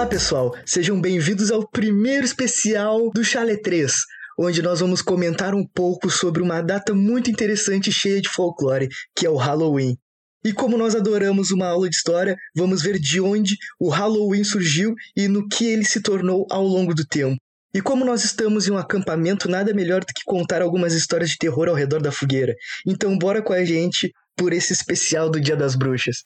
Olá pessoal, sejam bem-vindos ao primeiro especial do Chale 3, onde nós vamos comentar um pouco sobre uma data muito interessante e cheia de folclore, que é o Halloween. E como nós adoramos uma aula de história, vamos ver de onde o Halloween surgiu e no que ele se tornou ao longo do tempo. E como nós estamos em um acampamento, nada melhor do que contar algumas histórias de terror ao redor da fogueira. Então bora com a gente por esse especial do Dia das Bruxas.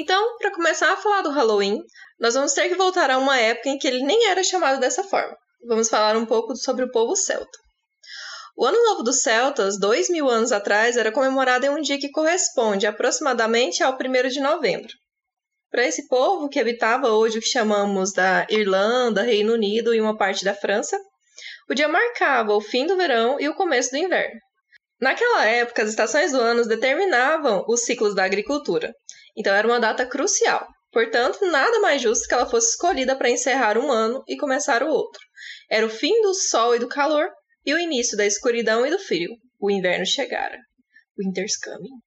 Então, para começar a falar do Halloween, nós vamos ter que voltar a uma época em que ele nem era chamado dessa forma. Vamos falar um pouco sobre o povo celta. O Ano Novo dos Celtas, dois mil anos atrás, era comemorado em um dia que corresponde aproximadamente ao 1 de novembro. Para esse povo, que habitava hoje o que chamamos da Irlanda, Reino Unido e uma parte da França, o dia marcava o fim do verão e o começo do inverno. Naquela época, as estações do ano determinavam os ciclos da agricultura, então era uma data crucial. Portanto, nada mais justo que ela fosse escolhida para encerrar um ano e começar o outro. Era o fim do sol e do calor e o início da escuridão e do frio. O inverno chegara. Winter's coming.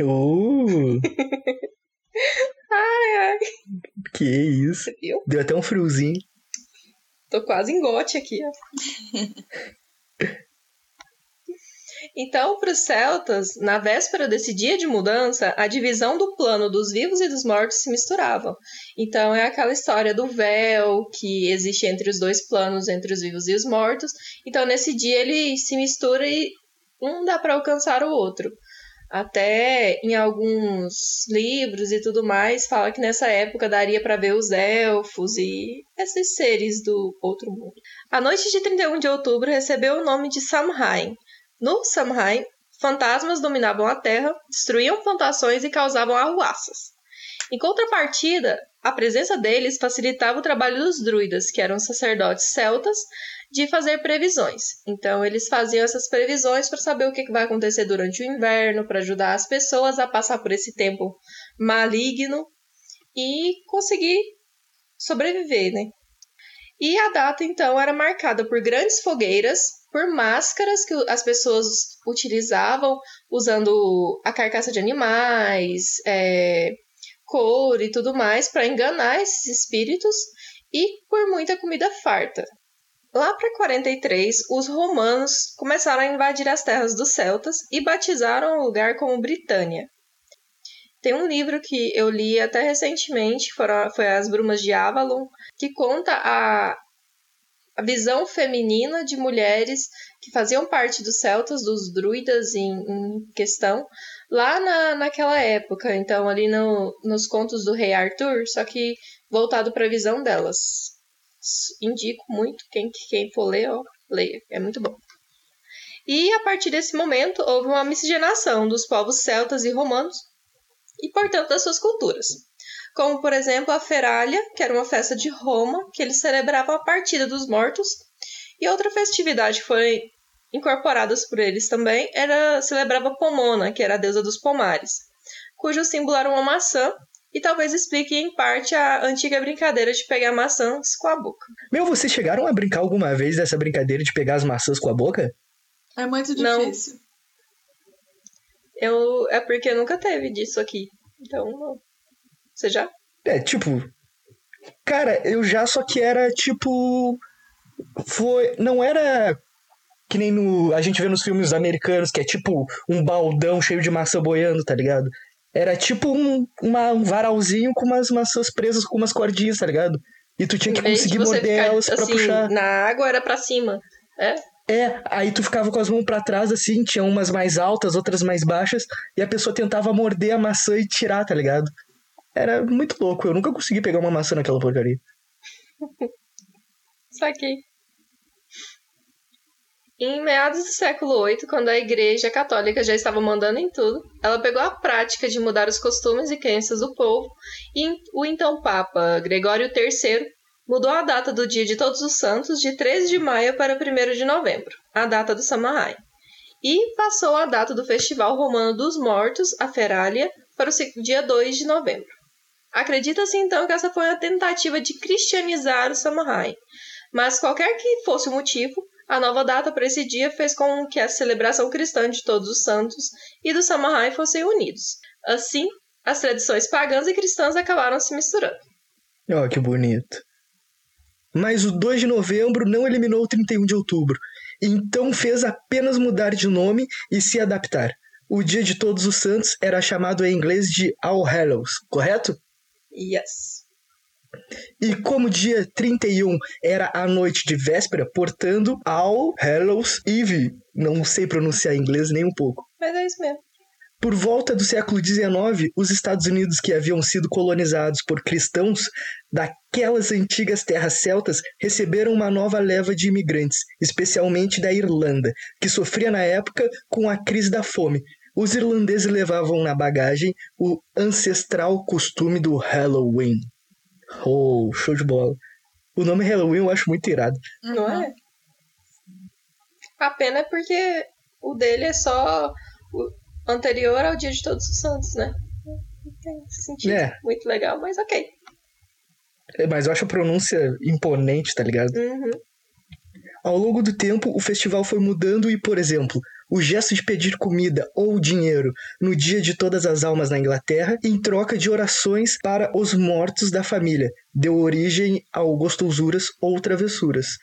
Uh, Ai, ai. que isso. Você viu? Deu até um friozinho. Tô quase em gote aqui, ó. Então, para os celtas, na véspera desse dia de mudança, a divisão do plano dos vivos e dos mortos se misturavam. Então, é aquela história do véu que existe entre os dois planos, entre os vivos e os mortos. Então, nesse dia, ele se mistura e um dá para alcançar o outro. Até em alguns livros e tudo mais, fala que nessa época daria para ver os elfos e esses seres do outro mundo. A noite de 31 de outubro recebeu o nome de Samhain. No Samhain, fantasmas dominavam a terra, destruíam plantações e causavam arruaças. Em contrapartida, a presença deles facilitava o trabalho dos druidas, que eram sacerdotes celtas, de fazer previsões. Então, eles faziam essas previsões para saber o que vai acontecer durante o inverno, para ajudar as pessoas a passar por esse tempo maligno e conseguir sobreviver, né? E a data, então, era marcada por grandes fogueiras, por máscaras que as pessoas utilizavam usando a carcaça de animais, é, cor e tudo mais para enganar esses espíritos e por muita comida farta. Lá para 43, os romanos começaram a invadir as terras dos celtas e batizaram o lugar como Britânia. Tem um livro que eu li até recentemente, foi As Brumas de Avalon, que conta a, a visão feminina de mulheres que faziam parte dos celtas, dos druidas em, em questão, lá na, naquela época. Então, ali no, nos contos do rei Arthur, só que voltado para a visão delas indico muito. Quem, quem for ler, ó, leia. É muito bom. E a partir desse momento houve uma miscigenação dos povos celtas e romanos e, portanto, das suas culturas. Como, por exemplo, a Feralia, que era uma festa de Roma, que eles celebravam a partida dos mortos, e outra festividade que foi incorporada por eles também era celebrava Pomona, que era a deusa dos pomares, cujo símbolo era uma maçã e talvez explique em parte a antiga brincadeira de pegar maçãs com a boca. Meu, vocês chegaram a brincar alguma vez dessa brincadeira de pegar as maçãs com a boca? É muito Não. Eu é porque nunca teve disso aqui. Então, não. Você já? É, tipo. Cara, eu já, só que era tipo. Foi. Não era. Que nem no, a gente vê nos filmes americanos, que é tipo um baldão cheio de maçã boiando, tá ligado? Era tipo um, uma, um varalzinho com umas maçãs presas com umas cordinhas, tá ligado? E tu tinha que conseguir morder elas pra assim, puxar. Na água era pra cima. É? É, aí tu ficava com as mãos pra trás, assim, tinha umas mais altas, outras mais baixas, e a pessoa tentava morder a maçã e tirar, tá ligado? Era muito louco, eu nunca consegui pegar uma maçã naquela porcaria. Saquei. Em meados do século VIII, quando a Igreja Católica já estava mandando em tudo, ela pegou a prática de mudar os costumes e crenças do povo e o então Papa Gregório III mudou a data do Dia de Todos os Santos de 13 de maio para 1 de novembro, a data do Samhain, e passou a data do Festival Romano dos Mortos, a Feralia, para o dia 2 de novembro. Acredita-se então que essa foi uma tentativa de cristianizar o Samhain, mas qualquer que fosse o motivo, A nova data para esse dia fez com que a celebração cristã de todos os santos e do Samahai fossem unidos. Assim, as tradições pagãs e cristãs acabaram se misturando. Ó, oh, que bonito. Mas o 2 de novembro não eliminou o 31 de outubro, então fez apenas mudar de nome e se adaptar. O dia de Todos os Santos era chamado em inglês de All Hallows, correto? Yes. E como dia 31 era a noite de véspera, portanto, All Hallows Eve. Não sei pronunciar inglês nem um pouco. Mas é isso mesmo. Por volta do século XIX, os Estados Unidos, que haviam sido colonizados por cristãos daquelas antigas terras celtas, receberam uma nova leva de imigrantes, especialmente da Irlanda, que sofria na época com a crise da fome. Os irlandeses levavam na bagagem o ancestral costume do Halloween. Oh, show de bola. O nome Halloween eu acho muito irado. Não é? A pena é porque o dele é só anterior ao Dia de Todos os Santos, né? Não tem sentido. É. Muito legal, mas ok. É, mas eu acho a pronúncia imponente, tá ligado? Uhum. Ao longo do tempo, o festival foi mudando e, por exemplo, o gesto de pedir comida ou dinheiro no dia de todas as almas na Inglaterra, em troca de orações para os mortos da família, deu origem ao gostosuras ou travessuras.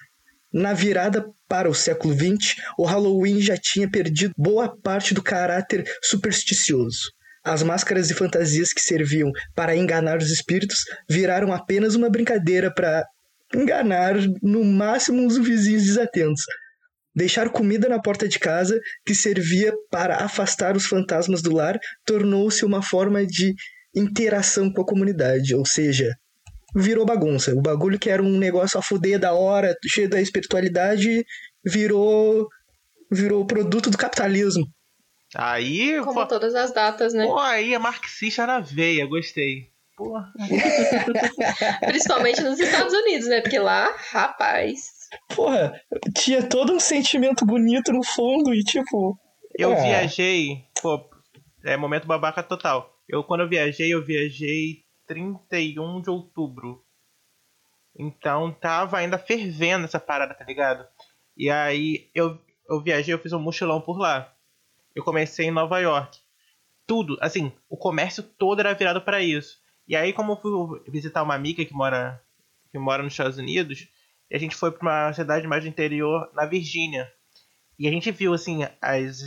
Na virada para o século XX, o Halloween já tinha perdido boa parte do caráter supersticioso. As máscaras e fantasias que serviam para enganar os espíritos viraram apenas uma brincadeira para enganar no máximo os vizinhos desatentos. Deixar comida na porta de casa, que servia para afastar os fantasmas do lar, tornou-se uma forma de interação com a comunidade, ou seja, virou bagunça. O bagulho que era um negócio a fuder da hora, cheio da espiritualidade, virou virou produto do capitalismo. Aí. Como pô, todas as datas, né? Pô, aí é marxista na veia, gostei. Porra. Principalmente nos Estados Unidos, né? Porque lá, rapaz. Porra, tinha todo um sentimento bonito no fundo e tipo. Eu é. viajei, pô, é momento babaca total. Eu quando eu viajei, eu viajei 31 de outubro. Então tava ainda fervendo essa parada, tá ligado? E aí eu, eu viajei, eu fiz um mochilão por lá. Eu comecei em Nova York. Tudo, assim, o comércio todo era virado para isso. E aí, como eu fui visitar uma amiga que mora, que mora nos Estados Unidos, a gente foi para uma cidade mais do interior, na Virgínia. E a gente viu, assim, as,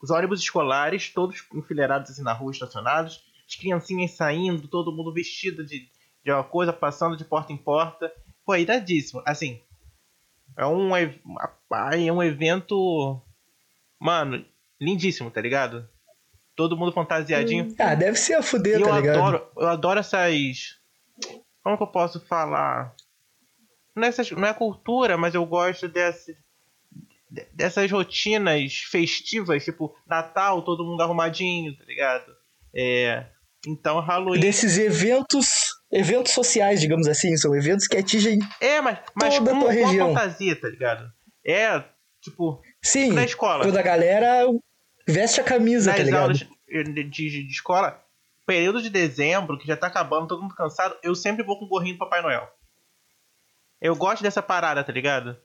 os ônibus escolares todos enfileirados assim, na rua, estacionados as criancinhas saindo, todo mundo vestido de, de uma coisa, passando de porta em porta. Pô, é iradíssimo. Assim, é um, é um evento, mano, lindíssimo, tá ligado? Todo mundo fantasiadinho. Hum. Ah, deve ser a fuder, tá eu ligado? Adoro, eu adoro essas... Como que eu posso falar? Não é, essas, não é cultura, mas eu gosto desse, dessas rotinas festivas, tipo Natal, todo mundo arrumadinho, tá ligado? É, então, Halloween. Desses eventos. Eventos sociais, digamos assim, são eventos que atingem é, mas, mas toda a tua região. fantasia, tá ligado? É, tipo, Sim, na escola. Toda a galera veste a camisa, Nas tá ligado? aulas de, de, de, escola, período de dezembro, que já tá acabando, todo mundo cansado, eu sempre vou com o gorrinho do Papai Noel. Eu gosto dessa parada, tá ligado?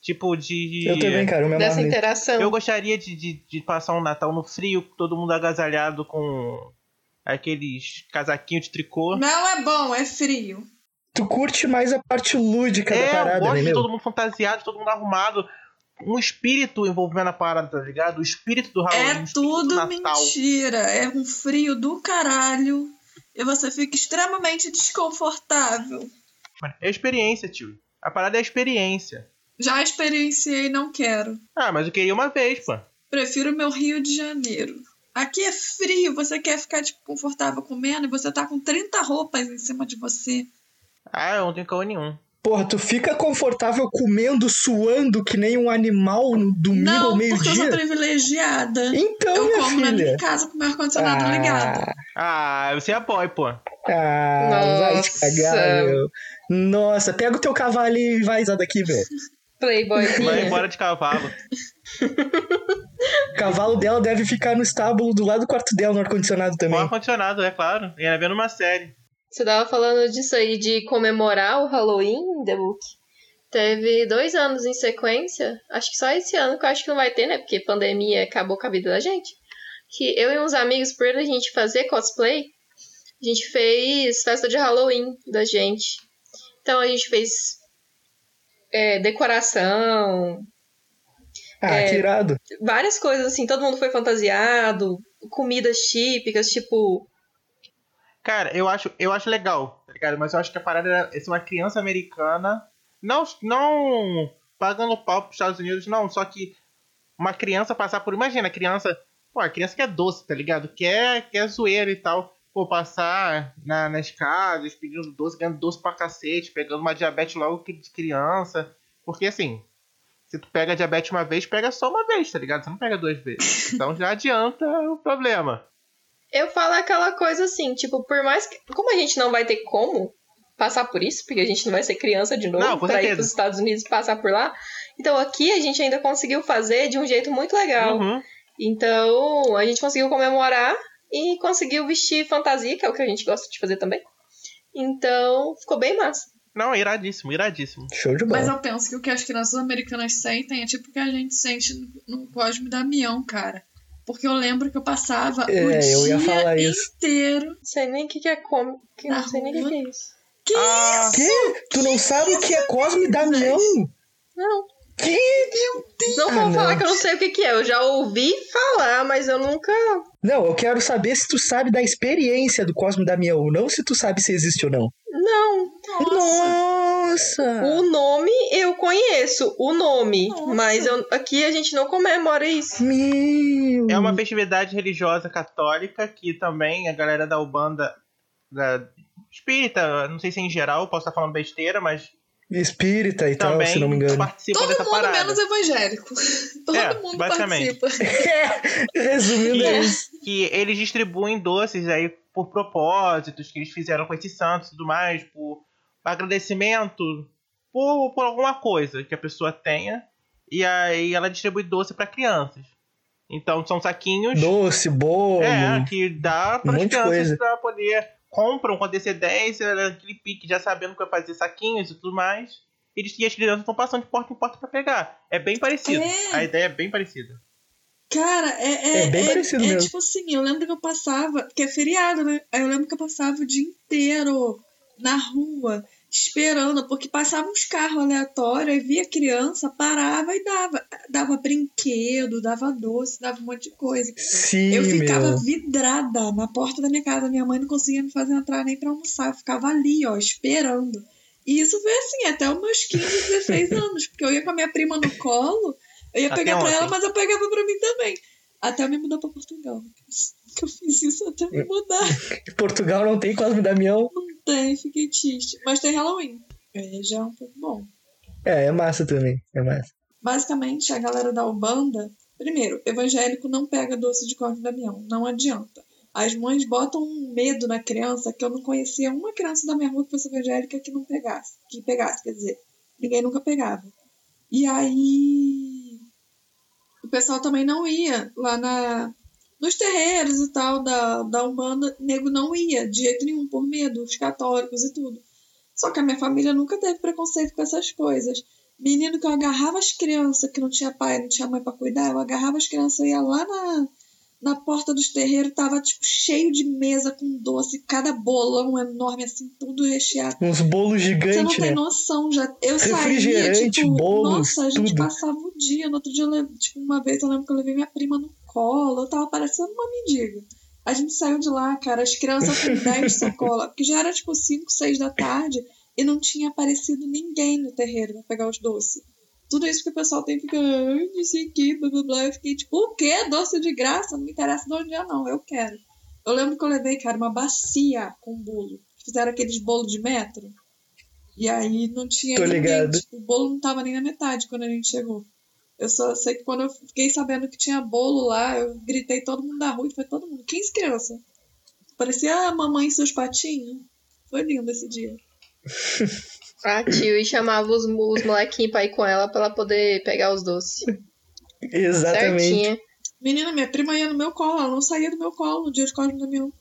Tipo de. Eu também, cara, eu me Dessa interação. Eu gostaria de, de, de passar um Natal no frio, todo mundo agasalhado com aqueles casaquinhos de tricô. Não é bom, é frio. Tu curte mais a parte lúdica é, da parada, eu gosto né, de todo mundo fantasiado, todo mundo arrumado. Um espírito envolvendo a parada, tá ligado? O espírito do Halloween. É tudo mentira. É um frio do caralho. E você fica extremamente desconfortável. É experiência, tio. A parada é a experiência. Já experienciei, não quero. Ah, mas eu queria uma vez, pô. Prefiro meu Rio de Janeiro. Aqui é frio, você quer ficar tipo, confortável comendo e você tá com 30 roupas em cima de você. Ah, eu não tenho calor nenhum. Porra, tu fica confortável comendo, suando que nem um animal no domingo não, ao meio-dia? porque eu sou privilegiada. Então, eu minha como filha. na minha casa com o meu ar-condicionado Ah. ligado. Ah, você apoia, pô. Ah, vai te Nossa. cagar, meu. Nossa, pega o teu cavalo e vai usar daqui, velho. Vai Playboyzinha. embora de cavalo. O cavalo dela deve ficar no estábulo do lado do quarto dela, no ar-condicionado também. ar-condicionado, é claro. Ia vendo uma série. Você tava falando disso aí, de comemorar o Halloween, The Book. Teve dois anos em sequência, acho que só esse ano que eu acho que não vai ter, né? Porque pandemia acabou com a vida da gente. Que eu e uns amigos, por a gente fazer cosplay, a gente fez festa de Halloween da gente. Então a gente fez é, decoração, Ah, É. que irado. várias coisas assim, todo mundo foi fantasiado, comidas típicas, tipo. Cara, eu acho, eu acho legal, tá ligado? Mas eu acho que a parada é ser uma criança americana. Não, não pagando pau pros Estados Unidos, não. Só que uma criança passar por. Imagina, a criança. Pô, a criança que é doce, tá ligado? Quer, quer zoeira e tal. Pô, passar na, nas casas, pedindo doce, ganhando doce pra cacete, pegando uma diabetes logo de criança. Porque assim, se tu pega diabetes uma vez, pega só uma vez, tá ligado? Você não pega duas vezes. Então já adianta o problema. Eu falo aquela coisa assim, tipo, por mais que. Como a gente não vai ter como passar por isso, porque a gente não vai ser criança de novo Não, pra ir pros Estados Unidos e passar por lá. Então aqui a gente ainda conseguiu fazer de um jeito muito legal. Uhum. Então a gente conseguiu comemorar e conseguiu vestir fantasia, que é o que a gente gosta de fazer também. Então ficou bem massa. Não, iradíssimo, iradíssimo. Show de bola. Mas eu penso que o que as crianças americanas sentem é tipo o que a gente sente no, Cosme Damião, cara. Porque eu lembro que eu passava o É, eu ia dia falar isso. inteiro. Não sei nem o que, que é como. Que não sei nem o que, que é isso. Que Ah, Que? Tu não sabe o que é Cosme Damião? Não. Que? Não Ah, vou não. falar que eu não sei o que, que é. Eu já ouvi falar, mas eu nunca. Não, eu quero saber se tu sabe da experiência do Cosme Damião, não se tu sabe se existe ou não. Não. Nossa! O nome eu conheço, o nome. Nossa. Mas eu- aqui a gente não comemora isso. Meu! É uma festividade religiosa católica que também a galera da Ubanda, da espírita, não sei se em geral, posso estar falando besteira, mas Espírita e tal, também se não me engano. participa Todo dessa mundo parada. menos evangélico. Todo É, mundo basicamente. participa. Resumindo, é isso. Que eles distribuem doces aí por propósitos que eles fizeram com esses santos e tudo mais, por agradecimento, por, por alguma coisa que a pessoa tenha. E aí ela distribui doce para crianças. Então são saquinhos. Doce, bolo. É, que dá para as crianças pra poder compram com antecedência, aquele pique já sabendo que vai fazer saquinhos e tudo mais. Eles, e as crianças estão passando de porta em porta pra pegar. É bem parecido. É. A ideia é bem parecida. Cara, é, é, É bem parecido é mesmo. tipo assim, eu lembro que eu passava, porque é feriado, né? Aí eu lembro que eu passava o dia inteiro na rua, esperando, porque passavam uns carros aleatórios, aí via criança, parava e dava. Dava brinquedo, dava doce, dava um monte de coisa. Sim, Eu ficava meu. vidrada na porta da minha casa. Minha mãe não conseguia me fazer entrar nem pra almoçar. Eu ficava ali, ó, esperando. E isso foi assim, até os meus 15, 16 anos. Porque eu ia com a minha prima no colo, eu ia Até pegar pra ontem. ela, mas eu pegava pra mim também. Até eu me mudar pra Portugal. Que eu fiz isso até me mudar. Portugal não tem Cosme Damião. Não tem, fiquei triste. Mas tem Halloween. É, já é um pouco bom. É, é massa também. É massa. Basicamente, a galera da Ubanda, primeiro, evangélico não pega doce de Cosme Damião, não adianta. As mães botam um medo na criança que eu não conhecia uma criança da minha rua que fosse evangélica que não pegasse, que pegasse, quer dizer, ninguém nunca pegava. E aí o pessoal também não ia lá na nos terreiros e tal da, da Umbanda, nego não ia de jeito nenhum, por medo, os católicos e tudo. Só que a minha família nunca teve preconceito com essas coisas. Menino que eu agarrava as crianças, que não tinha pai, não tinha mãe pra cuidar, eu agarrava as crianças, eu ia lá na, na porta dos terreiros, tava tipo cheio de mesa com doce, cada bolão enorme, assim, tudo recheado. Uns bolos Você não gigantes, tem né? noção, já. Eu saía, tipo, bolos, nossa, a gente tudo. passava o dia. No outro dia, lembro, tipo, uma vez eu lembro que eu levei minha prima no colo, eu tava parecendo uma mendiga. A gente saiu de lá, cara, as crianças com 10 sacolas, porque já era tipo 5, 6 da tarde e não tinha aparecido ninguém no terreiro pra pegar os doces. Tudo isso que o pessoal tem fica, não sei que, blá blá blá. Eu fiquei tipo, o quê? Doce de graça? Não me interessa de onde é, não, eu quero. Eu lembro que eu levei, cara, uma bacia com bolo. Fizeram aqueles bolos de metro. E aí não tinha Tô ninguém. ligado. Tipo, o bolo não tava nem na metade quando a gente chegou. Eu só sei que quando eu fiquei sabendo que tinha bolo lá, eu gritei todo mundo da rua e foi todo mundo. 15 crianças. Parecia a mamãe e seus patinhos. Foi lindo esse dia. A tio e chamava os, os molequinhos pra ir com ela pra ela poder pegar os doces. Exatamente. Certinha. Menina, minha prima ia no meu colo, ela não saía do meu colo no dia de Cosme do meu.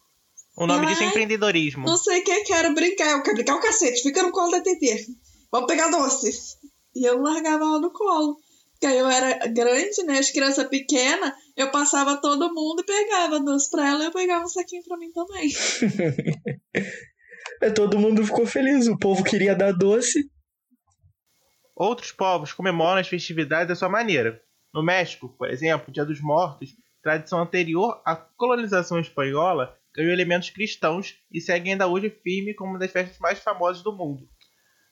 O nome disso é Ai, empreendedorismo. Não sei o que, quero brincar. Eu quero brincar o cacete, fica no colo da TT. Vamos pegar doce. E eu largava ela no colo. Porque aí eu era grande, né? As crianças pequenas, eu passava todo mundo e pegava doce pra ela e eu pegava um saquinho pra mim também. todo mundo ficou feliz, o povo queria dar doce. Outros povos comemoram as festividades da sua maneira. No México, por exemplo, o Dia dos Mortos, tradição anterior à colonização espanhola, ganhou elementos cristãos e segue ainda hoje firme como uma das festas mais famosas do mundo.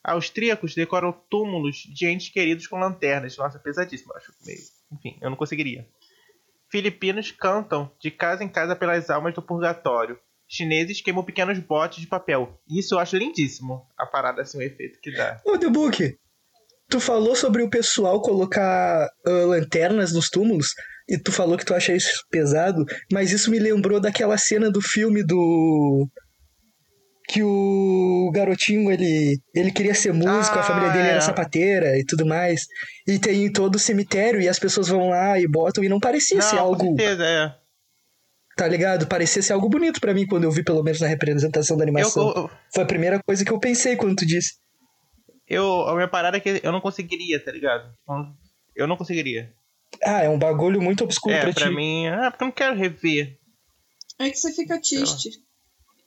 Austríacos decoram túmulos de entes queridos com lanternas. Nossa, pesadíssimo, acho. Meio... Enfim, eu não conseguiria. Filipinos cantam de casa em casa pelas almas do purgatório. Chineses queimam pequenos botes de papel. Isso eu acho lindíssimo. A parada assim, o efeito que dá. Ô, The Book, tu falou sobre o pessoal colocar uh, lanternas nos túmulos e tu falou que tu acha isso pesado, mas isso me lembrou daquela cena do filme do que o garotinho ele, ele queria ser músico, ah, a família dele era é. sapateira e tudo mais. E tem todo o cemitério e as pessoas vão lá e botam e não parecia não, ser algo. Certeza, é. Tá ligado? Parecia ser algo bonito para mim quando eu vi, pelo menos na representação da animação. Eu, eu, Foi a primeira coisa que eu pensei quando tu disse. Eu, a minha parada é que eu não conseguiria, tá ligado? Eu não conseguiria. Ah, é um bagulho muito obscuro é, pra, pra ti. mim. Ah, porque eu não quero rever. É que você fica triste.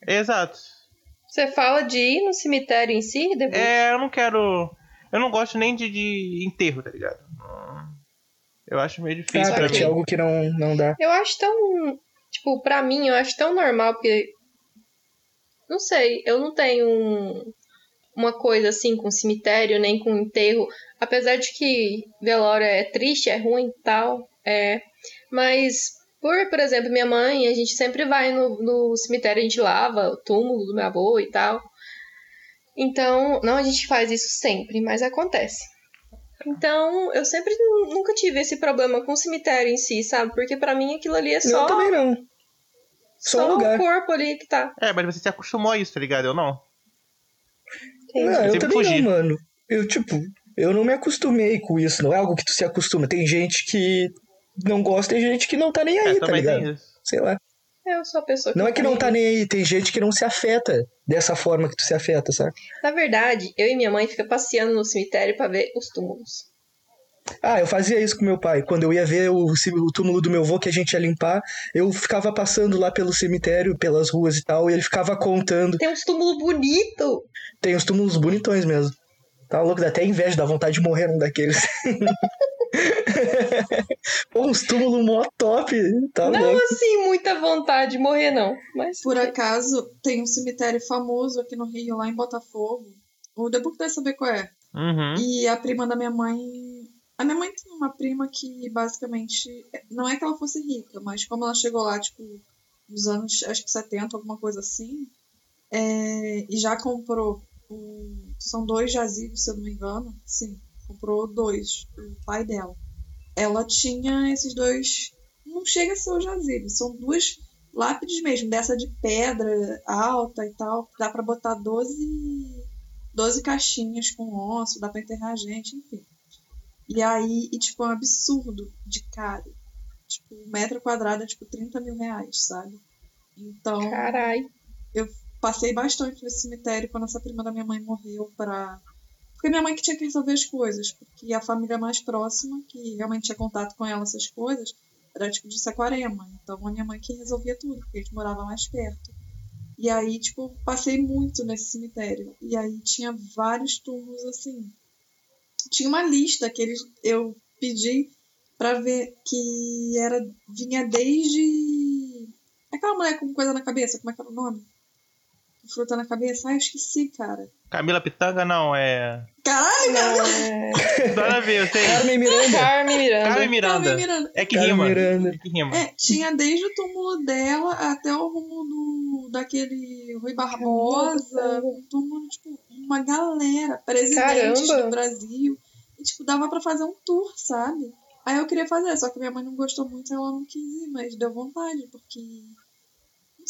Exato. Você fala de ir no cemitério em si, depois? É, eu não quero. Eu não gosto nem de, de enterro, tá ligado? Eu acho meio difícil. Ah, pra ti é algo que não, não dá. Eu acho tão. Tipo, pra mim, eu acho tão normal, porque. Não sei, eu não tenho um, uma coisa assim com cemitério, nem com enterro. Apesar de que velório é triste, é ruim e tal. É. Mas por, por exemplo, minha mãe, a gente sempre vai no, no cemitério, a gente lava o túmulo do meu avô e tal. Então, não a gente faz isso sempre, mas acontece. Então, eu sempre nunca tive esse problema com o cemitério em si, sabe? Porque para mim aquilo ali é só. Eu também não. Só, só um lugar. o corpo ali que tá. É, mas você se acostumou a isso, tá ligado? Eu não. Não, eu, eu também fugi. não, mano. Eu, tipo, eu não me acostumei com isso. Não é algo que tu se acostuma. Tem gente que não gosta, tem gente que não tá nem aí, é, tá ligado? Sei lá. Eu sou a pessoa que Não é que não tá nem aí, tem gente que não se afeta dessa forma que tu se afeta, sabe? Na verdade, eu e minha mãe fica passeando no cemitério para ver os túmulos. Ah, eu fazia isso com meu pai. Quando eu ia ver o, o, túmulo do meu avô que a gente ia limpar, eu ficava passando lá pelo cemitério, pelas ruas e tal, e ele ficava contando. Tem uns túmulos bonitos! Tem uns túmulos bonitões mesmo. Tá louco, dá até inveja, dá vontade de morrer num daqueles. Pô, uns túmulos mó top. Tá não louco. assim, muita vontade de morrer, não. Mas... Por acaso, tem um cemitério famoso aqui no Rio, lá em Botafogo. O Debook deve saber qual é. Uhum. E a prima da minha mãe. A minha mãe tem uma prima que basicamente. Não é que ela fosse rica, mas como ela chegou lá, tipo, nos anos, acho que 70, alguma coisa assim. É, e já comprou. Um, são dois jazigos, se eu não me engano. Sim comprou dois, o pai dela. Ela tinha esses dois. Não chega a ser o jazigo, são duas lápides mesmo, dessa de pedra alta e tal. Dá para botar 12, 12 caixinhas com osso, dá pra enterrar a gente, enfim. E aí, e, tipo, é um absurdo de caro. Tipo, um metro quadrado é tipo 30 mil reais, sabe? Então. Carai. Eu passei bastante nesse cemitério quando essa prima da minha mãe morreu para porque minha mãe que tinha que resolver as coisas, porque a família mais próxima, que realmente tinha contato com ela, essas coisas, era tipo de Saquarema. Então a minha mãe que resolvia tudo, porque a gente morava mais perto. E aí, tipo, passei muito nesse cemitério. E aí tinha vários túmulos assim. Tinha uma lista que eles, eu pedi para ver que era vinha desde aquela mulher com coisa na cabeça, como é que era o nome? Fruta na cabeça? Eu esqueci, cara. Camila Pitanga não, é. Caralho, não, é. Nada a ver, eu sei. Carmen Miranda. Carmen Miranda. Carmen Miranda. Carmen Miranda. É que Carmen rima. Miranda. É que rima. É, tinha desde o túmulo dela até o rumo do, daquele Rui Barbosa. Um túmulo, tipo, uma galera, presidentes Caramba. do Brasil. E, tipo, dava pra fazer um tour, sabe? Aí eu queria fazer, só que minha mãe não gostou muito, ela não quis ir, mas deu vontade, porque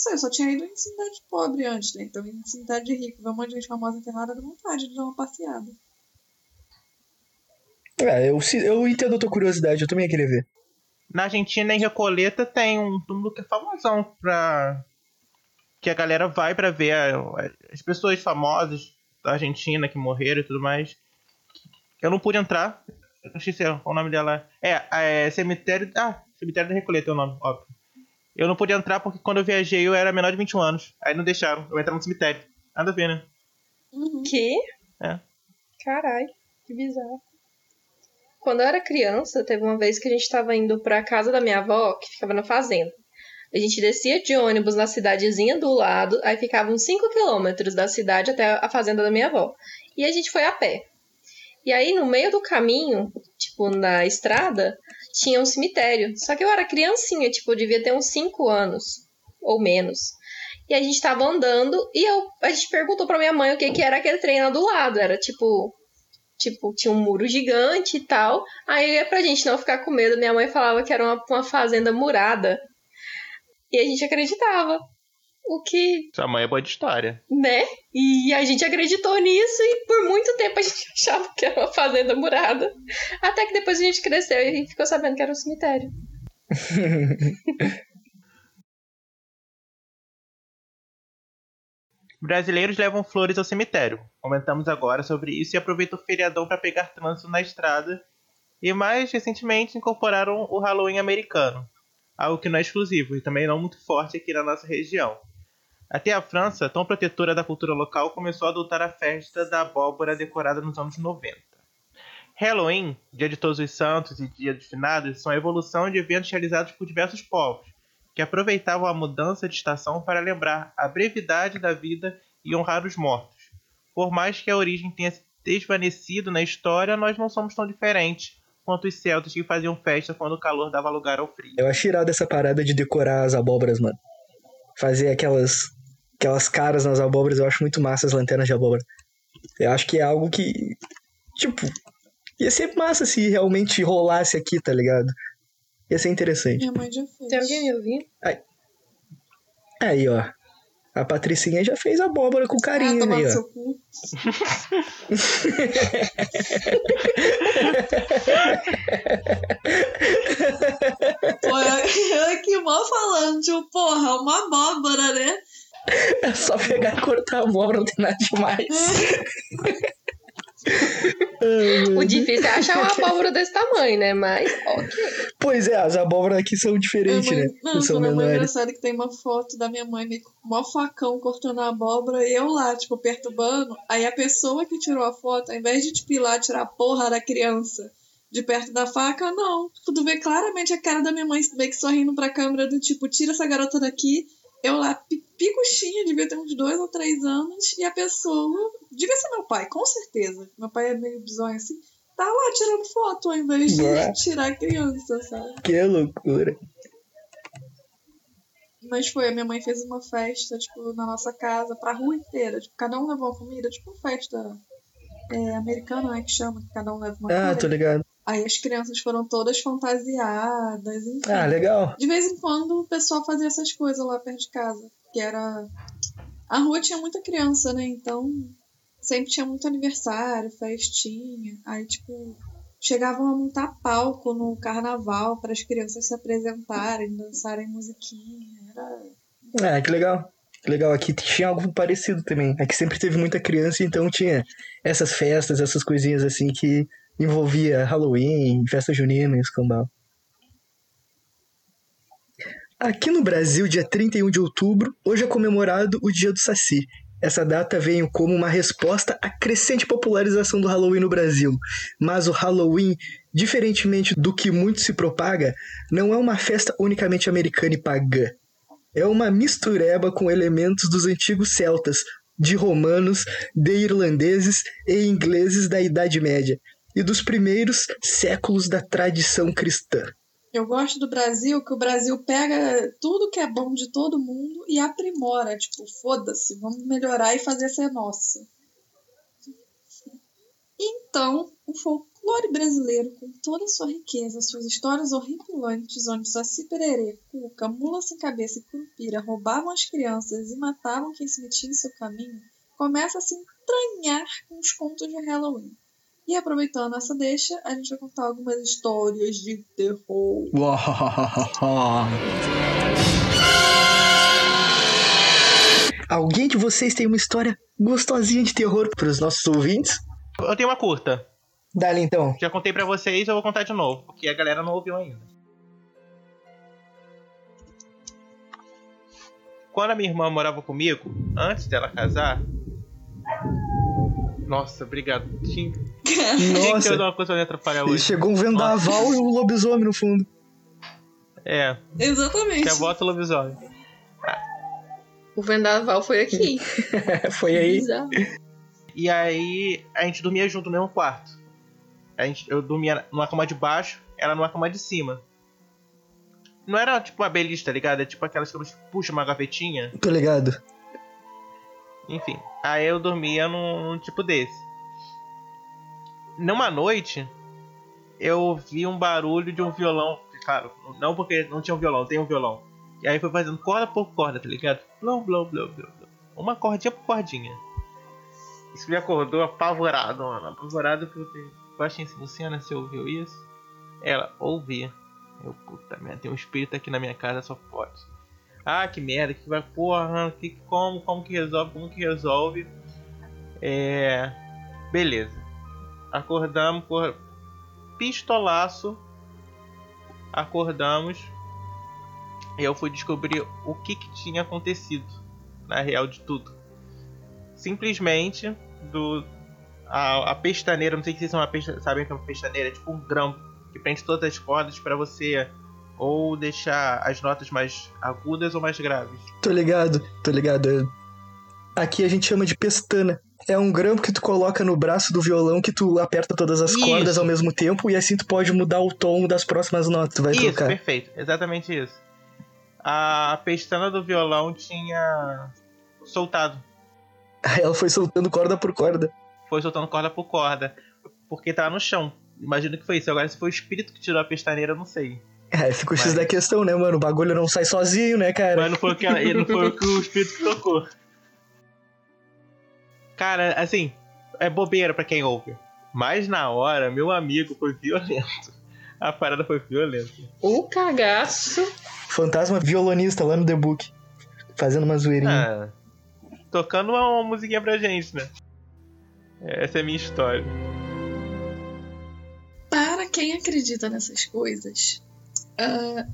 sei, eu só tinha ido em cidade pobre antes, né? Então, em cidade rica, ver um monte de gente famosa enterrada, dá vontade de dar uma passeada. É, eu, eu entendo a tua curiosidade, eu também ia querer ver. Na Argentina, em Recoleta, tem um túmulo que é famosão pra. que a galera vai pra ver a, as pessoas famosas da Argentina que morreram e tudo mais. Eu não pude entrar. Eu não esqueci o nome dela. É, é Cemitério. Ah, Cemitério da Recoleta é o nome, óbvio. Eu não pude entrar porque quando eu viajei eu era menor de 21 anos. Aí não deixaram eu entrar no cemitério. Nada a ver, né? Uhum. Que? É. Caralho, que bizarro. Quando eu era criança, teve uma vez que a gente tava indo pra casa da minha avó, que ficava na fazenda. A gente descia de ônibus na cidadezinha do lado, aí ficava uns 5 quilômetros da cidade até a fazenda da minha avó. E a gente foi a pé. E aí, no meio do caminho, tipo, na estrada, tinha um cemitério. Só que eu era criancinha, tipo, eu devia ter uns 5 anos, ou menos. E a gente tava andando e eu, a gente perguntou pra minha mãe o que, que era aquele trem lá do lado. Era tipo. Tipo, tinha um muro gigante e tal. Aí, pra gente não ficar com medo, minha mãe falava que era uma, uma fazenda murada. E a gente acreditava. O que. Sua mãe é boa de história. Né? E a gente acreditou nisso e por muito tempo a gente achava que era uma fazenda murada. Até que depois a gente cresceu e ficou sabendo que era um cemitério. Brasileiros levam flores ao cemitério. Comentamos agora sobre isso e aproveitam o feriadão para pegar trânsito na estrada. E mais recentemente incorporaram o Halloween americano, algo que não é exclusivo e também não muito forte aqui na nossa região. Até a França, tão protetora da cultura local, começou a adotar a festa da abóbora decorada nos anos 90. Halloween, Dia de Todos os Santos e Dia dos Finados são a evolução de eventos realizados por diversos povos, que aproveitavam a mudança de estação para lembrar a brevidade da vida e honrar os mortos. Por mais que a origem tenha se desvanecido na história, nós não somos tão diferentes quanto os celtas que faziam festa quando o calor dava lugar ao frio. Eu acho irado essa parada de decorar as abóboras, mano. Fazer aquelas, aquelas caras nas abóboras, eu acho muito massa as lanternas de abóbora. Eu acho que é algo que, tipo, ia ser massa se realmente rolasse aqui, tá ligado? Ia ser interessante. Minha mãe já fez. Tem alguém me ouvindo? Aí, ó. A Patricinha já fez abóbora com Ah, carinho aí, no ó. seu cu. Pô, eu, eu aqui mó falando, tipo, porra, uma abóbora, né? É só pegar e cortar a abóbora, não tem nada demais. O difícil é achar uma abóbora desse tamanho, né? Mas, ok. Pois é, as abóboras aqui são diferentes, Minha né? mãe- Não, são quando é muito menores. engraçado que tem uma foto da minha mãe meio com o maior facão cortando a abóbora e eu lá, tipo, perturbando. Aí a pessoa que tirou a foto, ao invés de, tipo, ir lá tirar a porra da criança de perto da faca, não. Tu vê claramente a cara da minha mãe meio que sorrindo pra câmera do tipo, tira essa garota daqui. Eu lá, pi- picuchinha, devia ter uns dois ou três anos, e a pessoa, devia ser meu pai, com certeza. Meu pai é meio bizonho assim. Tá lá tirando foto ao invés de Ué. tirar a criança, sabe? Que loucura. Mas foi, a minha mãe fez uma festa, tipo, na nossa casa, pra rua inteira. Tipo, cada um levou uma comida, tipo festa é, americana, né, que chama, que cada um leva uma Ah, tô comida. ligado. Aí as crianças foram todas fantasiadas, enfim. Ah, legal. De vez em quando o pessoal fazia essas coisas lá perto de casa. Que era. A rua tinha muita criança, né? Então sempre tinha muito aniversário, festinha. Aí, tipo, chegavam a montar palco no carnaval para as crianças se apresentarem, dançarem musiquinha. Era. Ah, que legal. Que legal. Aqui tinha algo parecido também. Aqui sempre teve muita criança, então tinha essas festas, essas coisinhas assim que envolvia Halloween, festa junina e escambau. Aqui no Brasil, dia 31 de outubro, hoje é comemorado o Dia do Saci. Essa data veio como uma resposta à crescente popularização do Halloween no Brasil. Mas o Halloween, diferentemente do que muito se propaga, não é uma festa unicamente americana e pagã. É uma mistureba com elementos dos antigos celtas, de romanos, de irlandeses e ingleses da Idade Média e dos primeiros séculos da tradição cristã. Eu gosto do Brasil, que o Brasil pega tudo que é bom de todo mundo e aprimora. Tipo, foda-se, vamos melhorar e fazer ser nossa. Então, o folclore brasileiro, com toda a sua riqueza, suas histórias horripilantes, onde Saci Pererê, Cuca, Mula Sem Cabeça e Curupira roubavam as crianças e matavam quem se metia em seu caminho, começa a se entranhar com os contos de Halloween. E aproveitando essa deixa, a gente vai contar algumas histórias de terror. Alguém de vocês tem uma história gostosinha de terror para os nossos ouvintes? Eu tenho uma curta. Dali então. Já contei pra vocês, eu vou contar de novo, porque a galera não ouviu ainda. Quando a minha irmã morava comigo, antes dela casar. Nossa, obrigado. Tinha, que Nossa, pra me atrapalhar hoje. chegou um vendaval e um lobisomem no fundo. É, Exatamente. já bota o lobisomem. O vendaval foi aqui. Foi aí. Bizarro. E aí a gente dormia junto no mesmo quarto. A gente, eu dormia numa cama de baixo, ela numa cama de cima. Não era tipo uma beliche, tá ligado? É tipo aquelas que puxa uma gavetinha. Tô ligado. Enfim. Aí eu dormia num, num tipo desse. Numa noite, eu ouvi um barulho de um violão. Claro, não porque não tinha um violão, tem um violão. E aí foi fazendo corda por corda, tá ligado? Blum, blum, blum, blum. Uma cordinha por cordinha. Isso me acordou apavorado, mano. Apavorado porque achei assim, Luciana, você ouviu isso? Ela, ouvi. Eu, puta merda, tem um espírito aqui na minha casa, só pode. Ah, que merda, que vai, porra, que, como, como que resolve, como que resolve? É. Beleza. Acordamos, por pistolaço. Acordamos. E eu fui descobrir o que, que tinha acontecido. Na real de tudo. Simplesmente do. A, a pestaneira, não sei se vocês pesta, sabem o que é uma pestaneira, é tipo um grampo que prende todas as cordas para você ou deixar as notas mais agudas ou mais graves. Tô ligado, tô ligado. Aqui a gente chama de pestana. É um grampo que tu coloca no braço do violão que tu aperta todas as Isso. cordas ao mesmo tempo e assim tu pode mudar o tom das próximas notas. Tu vai isso, trocar. perfeito, exatamente isso. A pestana do violão tinha soltado. Ela foi soltando corda por corda. Foi soltando corda por corda. Porque tava no chão. Imagino que foi isso. Agora, se foi o espírito que tirou a pestaneira, eu não sei. É, fica o X Mas- da questão, né, mano? O bagulho não sai sozinho, né, cara? Mas não foi o que, ela- não foi o, que o espírito que tocou. Cara, assim, é bobeira pra quem ouve. Mas na hora, meu amigo foi violento. A parada foi violenta. O cagaço. Fantasma violonista lá no The Book. Fazendo uma zoeirinha. Ah, tocando uma, uma musiquinha pra gente, né? Essa é a minha história. Para quem acredita nessas coisas, ah,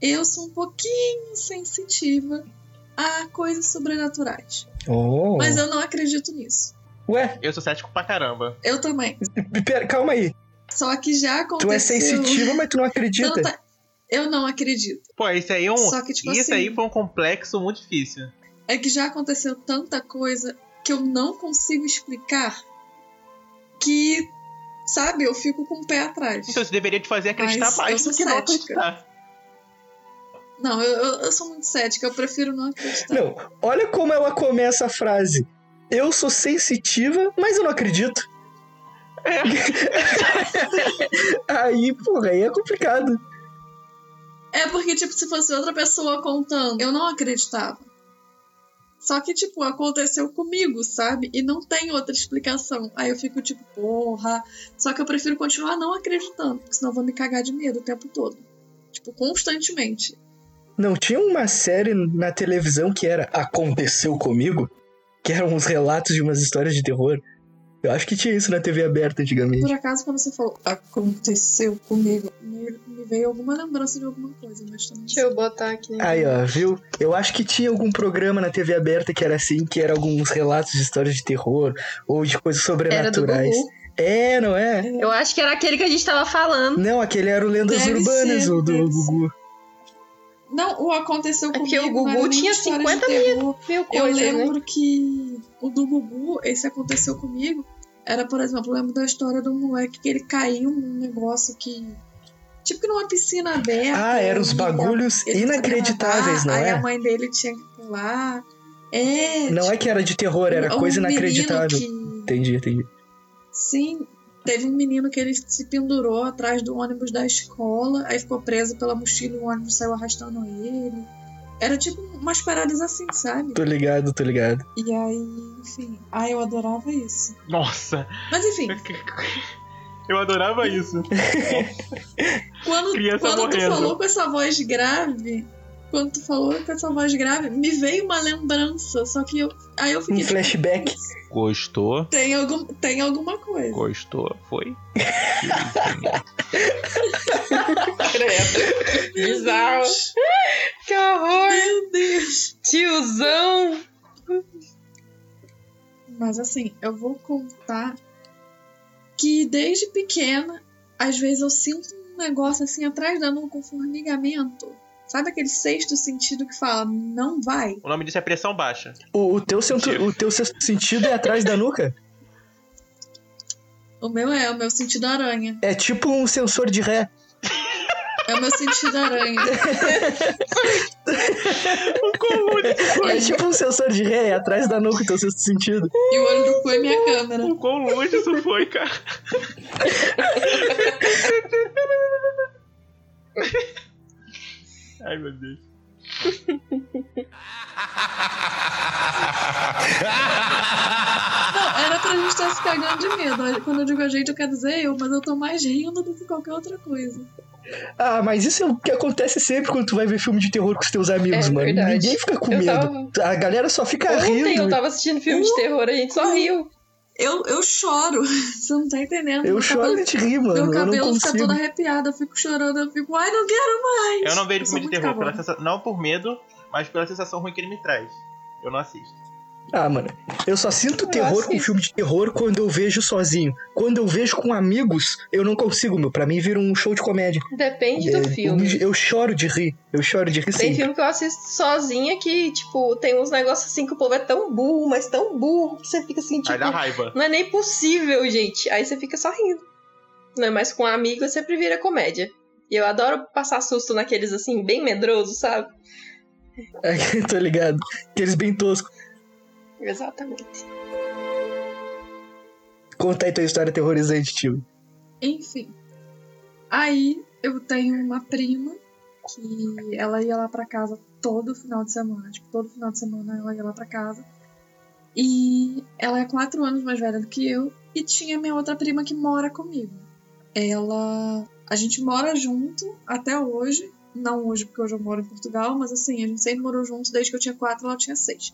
eu sou um pouquinho sensitiva a coisas sobrenaturais. Oh. Mas eu não acredito nisso. Ué, Eu sou cético pra caramba. Eu também. pera, calma aí. Só que já aconteceu. Tu é sensitiva, mas tu não acredita. tanta- Eu não acredito. Pô, isso aí é um. Só que, tipo isso assim, aí foi um complexo muito difícil. é que já aconteceu tanta coisa que eu não consigo explicar que, sabe, eu fico com o pé atrás. Então você deveria te fazer acreditar Mas eu mais do que não cética. acreditar. Não, eu, eu, eu sou muito cética, eu prefiro não acreditar. Não, olha como ela começa a frase. Eu sou sensitiva, mas eu não acredito. É. aí, porra, aí é complicado. É porque, tipo, se fosse outra pessoa contando, eu não acreditava. Só que, tipo, aconteceu comigo, sabe? E não tem outra explicação. Aí eu fico, tipo, porra. Só que eu prefiro continuar não acreditando, porque senão eu vou me cagar de medo o tempo todo. Tipo, constantemente. Não tinha uma série na televisão que era Aconteceu Comigo? Que eram uns relatos de umas histórias de terror. Eu acho que tinha isso na TV aberta antigamente. Por acaso, quando você falou aconteceu comigo, me, me veio alguma lembrança de alguma coisa, mas também. Deixa eu botar aqui. Aí, ó, viu? Eu acho que tinha algum programa na TV aberta que era assim, que era alguns relatos de histórias de terror ou de coisas Era do sobrenaturais. É, não é? Eu acho que era aquele que a gente tava falando. Não, aquele era o Lendas Deve Urbanas, ser, o do Gugu. Não, o aconteceu É comigo. porque o Gugu tinha história de 50 terror. Mil Eu né? lembro que o do Gugu, esse aconteceu comigo. Era, por exemplo, eu lembro da história do moleque que ele caiu num negócio que. Tipo que numa piscina aberta. Ah, eram os e bagulhos ele não inacreditáveis, não nadar, Aí é? a mãe dele tinha que pular. É. Não é que era de terror, era um coisa inacreditável. que- Entendi, entendi. Sim, teve um menino que ele se pendurou atrás do ônibus da escola, aí ficou preso pela mochila e o ônibus saiu arrastando ele. Era tipo umas paradas assim, sabe? Tô ligado, tô ligado. E aí, enfim. Ah, eu adorava isso. Nossa, Mas enfim, eu adorava isso. quando, Criança quando tu falou com essa voz grave, quando tu falou com essa voz grave, me veio uma lembrança, só que eu. Aí eu Um fiquei. tipo, flashback. Gostou? Tem, algum, tem alguma coisa. Gostou? Foi? Credo. Bizarro. Que horror. Meu Deus! Tiozão. Mas assim, eu vou contar que desde pequena, às vezes eu sinto um negócio assim atrás da nuca, um formigamento. Sabe aquele sexto sentido que fala, não vai? O nome disso é pressão baixa. O, o, teu, Mentira. o teu sexto sentido é atrás da nuca? O meu é, o meu sentido aranha. É tipo um sensor de ré. É o meu sentido aranha. É tipo um sensor de ré, é atrás da nuca o teu sexto sentido. E o olho do cu é minha câmera. O quão longe isso foi, cara? Ai, meu Deus. Não, era pra gente estar se cagando de medo. Quando eu digo a gente, eu quero dizer eu, mas eu tô mais rindo do que qualquer outra coisa. Ah, mas isso é o que acontece sempre quando tu vai ver filme de terror com os teus amigos, É mano. verdade. Ninguém fica com Eu medo. tava- A galera só fica Ontem rindo. eu tava assistindo filme de terror, a gente só riu. Eu, eu choro. Você não tá entendendo. Eu Meu choro cabelo- de rir, mano. Meu Eu não cabelo fica todo arrepiado, eu fico chorando, eu fico, ai, não quero mais. Eu não vejo filme de terror, pela cagona. sensa- não por medo, mas pela sensação ruim que ele me traz. Eu não assisto. Ah, mano, eu só sinto terror com assisto. filme de terror quando eu vejo sozinho. Quando eu vejo com amigos, eu não consigo, meu. Pra mim vira um show de comédia. Depende É, do filme. Eu, eu choro de rir. Eu choro de rir Tem sim. filme que eu assisto sozinha que, tipo, tem uns negócios assim que o povo é tão burro, mas tão burro que você fica assim, Aí tipo, dá raiva. não é nem possível, gente. Aí você fica só rindo. Né? Mas com amigo sempre vira comédia. E eu adoro passar susto naqueles assim, bem medrosos, sabe? Tô ligado. Aqueles bem toscos. Exatamente. Conta aí tua história aterrorizante, tio. Enfim. Aí eu tenho uma prima que ela ia lá pra casa todo final de semana. Tipo, todo final de semana ela ia lá pra casa. E ela é quatro anos mais velha do que eu. E tinha minha outra prima que mora comigo. Ela. A gente mora junto até hoje. Não hoje, porque hoje eu moro em Portugal, mas assim, a gente sempre morou junto desde que eu tinha quatro ela tinha seis.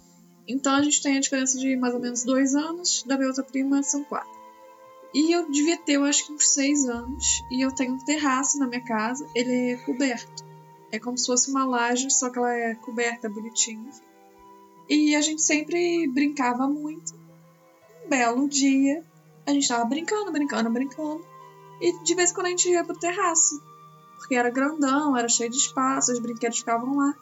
Então a gente tem a diferença de mais ou menos dois anos. Da minha outra prima são quatro. E eu devia ter, eu acho que uns seis anos. E eu tenho um terraço na minha casa. Ele é coberto. É como se fosse uma laje, só que ela é coberta, bonitinha. E a gente sempre brincava muito. Um belo dia, a gente tava brincando, brincando, brincando. E de vez em quando a gente ia pro terraço. Porque era grandão, era cheio de espaço, os brinquedos ficavam lá.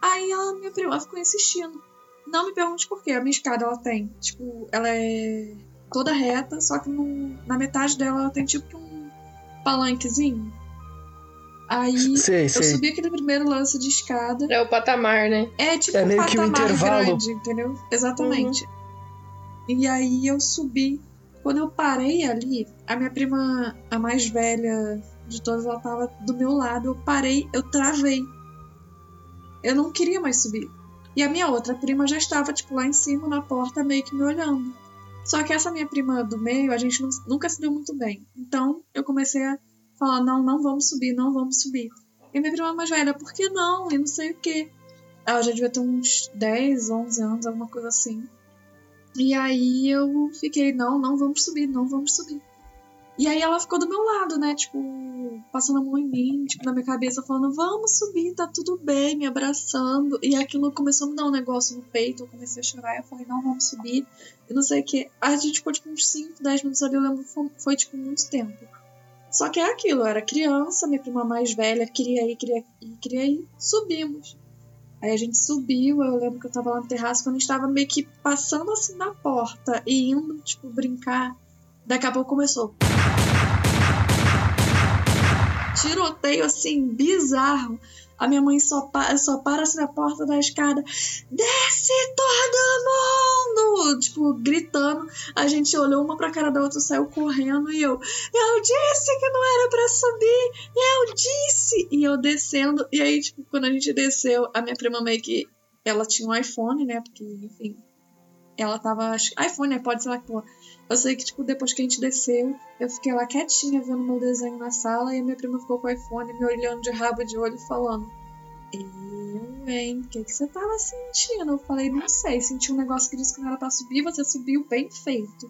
Aí a minha prima ficou insistindo. Não me pergunte por quê. A minha escada ela tem, tipo, ela é toda reta, só que no- na metade dela ela tem tipo um palanquezinho. Aí Sei, eu sei. subi aquele primeiro lance de escada. É o patamar, né? É tipo É um meio que um patamar intervalo. grande, entendeu? Exatamente. E aí eu subi. Quando eu parei ali, a minha prima, a mais velha de todas, ela tava do meu lado. Eu parei, eu travei. Eu não queria mais subir. E a minha outra prima já estava, tipo, lá em cima, na porta, meio que me olhando. Só que essa minha prima do meio, a gente nu- nunca se deu muito bem. Então eu comecei a falar: não, não vamos subir, não vamos subir. E minha prima mais velha, por que não? E não sei o quê. Ela já devia ter uns 10, 11 anos, alguma coisa assim. E aí eu fiquei, não, não vamos subir, não vamos subir. E aí ela ficou do meu lado, né? Tipo, passando a mão em mim, tipo, na minha cabeça, falando, vamos subir, tá tudo bem, me abraçando. E aquilo começou a me dar um negócio no peito, eu comecei a chorar, eu falei, não, vamos subir. E não sei o que. A gente ficou, tipo, uns 5, 10 minutos ali, eu lembro, foi, foi tipo, muito tempo. Só que é aquilo, eu era criança, minha prima mais velha queria ir, queria ir, queria ir, subimos. Aí a gente subiu, eu lembro que eu tava lá no terraço, quando a gente tava meio que passando assim na porta e indo, tipo, brincar. Daqui a pouco começou. Tiroteio assim, bizarro. A minha mãe só, pa só para assim na porta da escada. Desce todo mundo! Tipo, gritando. A gente olhou uma pra cara da outra, saiu correndo e eu. Eu disse que não era pra subir! Eu disse! E eu descendo. E aí, tipo, quando a gente desceu, a minha prima meio que. Ela tinha um iPhone, né? Porque, enfim. Ela tava. iPhone, né? Pode ser lá que porra. Eu sei que, tipo, depois que a gente desceu, eu fiquei lá quietinha vendo meu desenho na sala e a minha prima ficou com o iPhone me olhando de rabo de olho falando: Eu, hein? O que, que você tava sentindo? Eu falei, não sei. Senti um negócio que disse que não era pra subir, você subiu bem feito.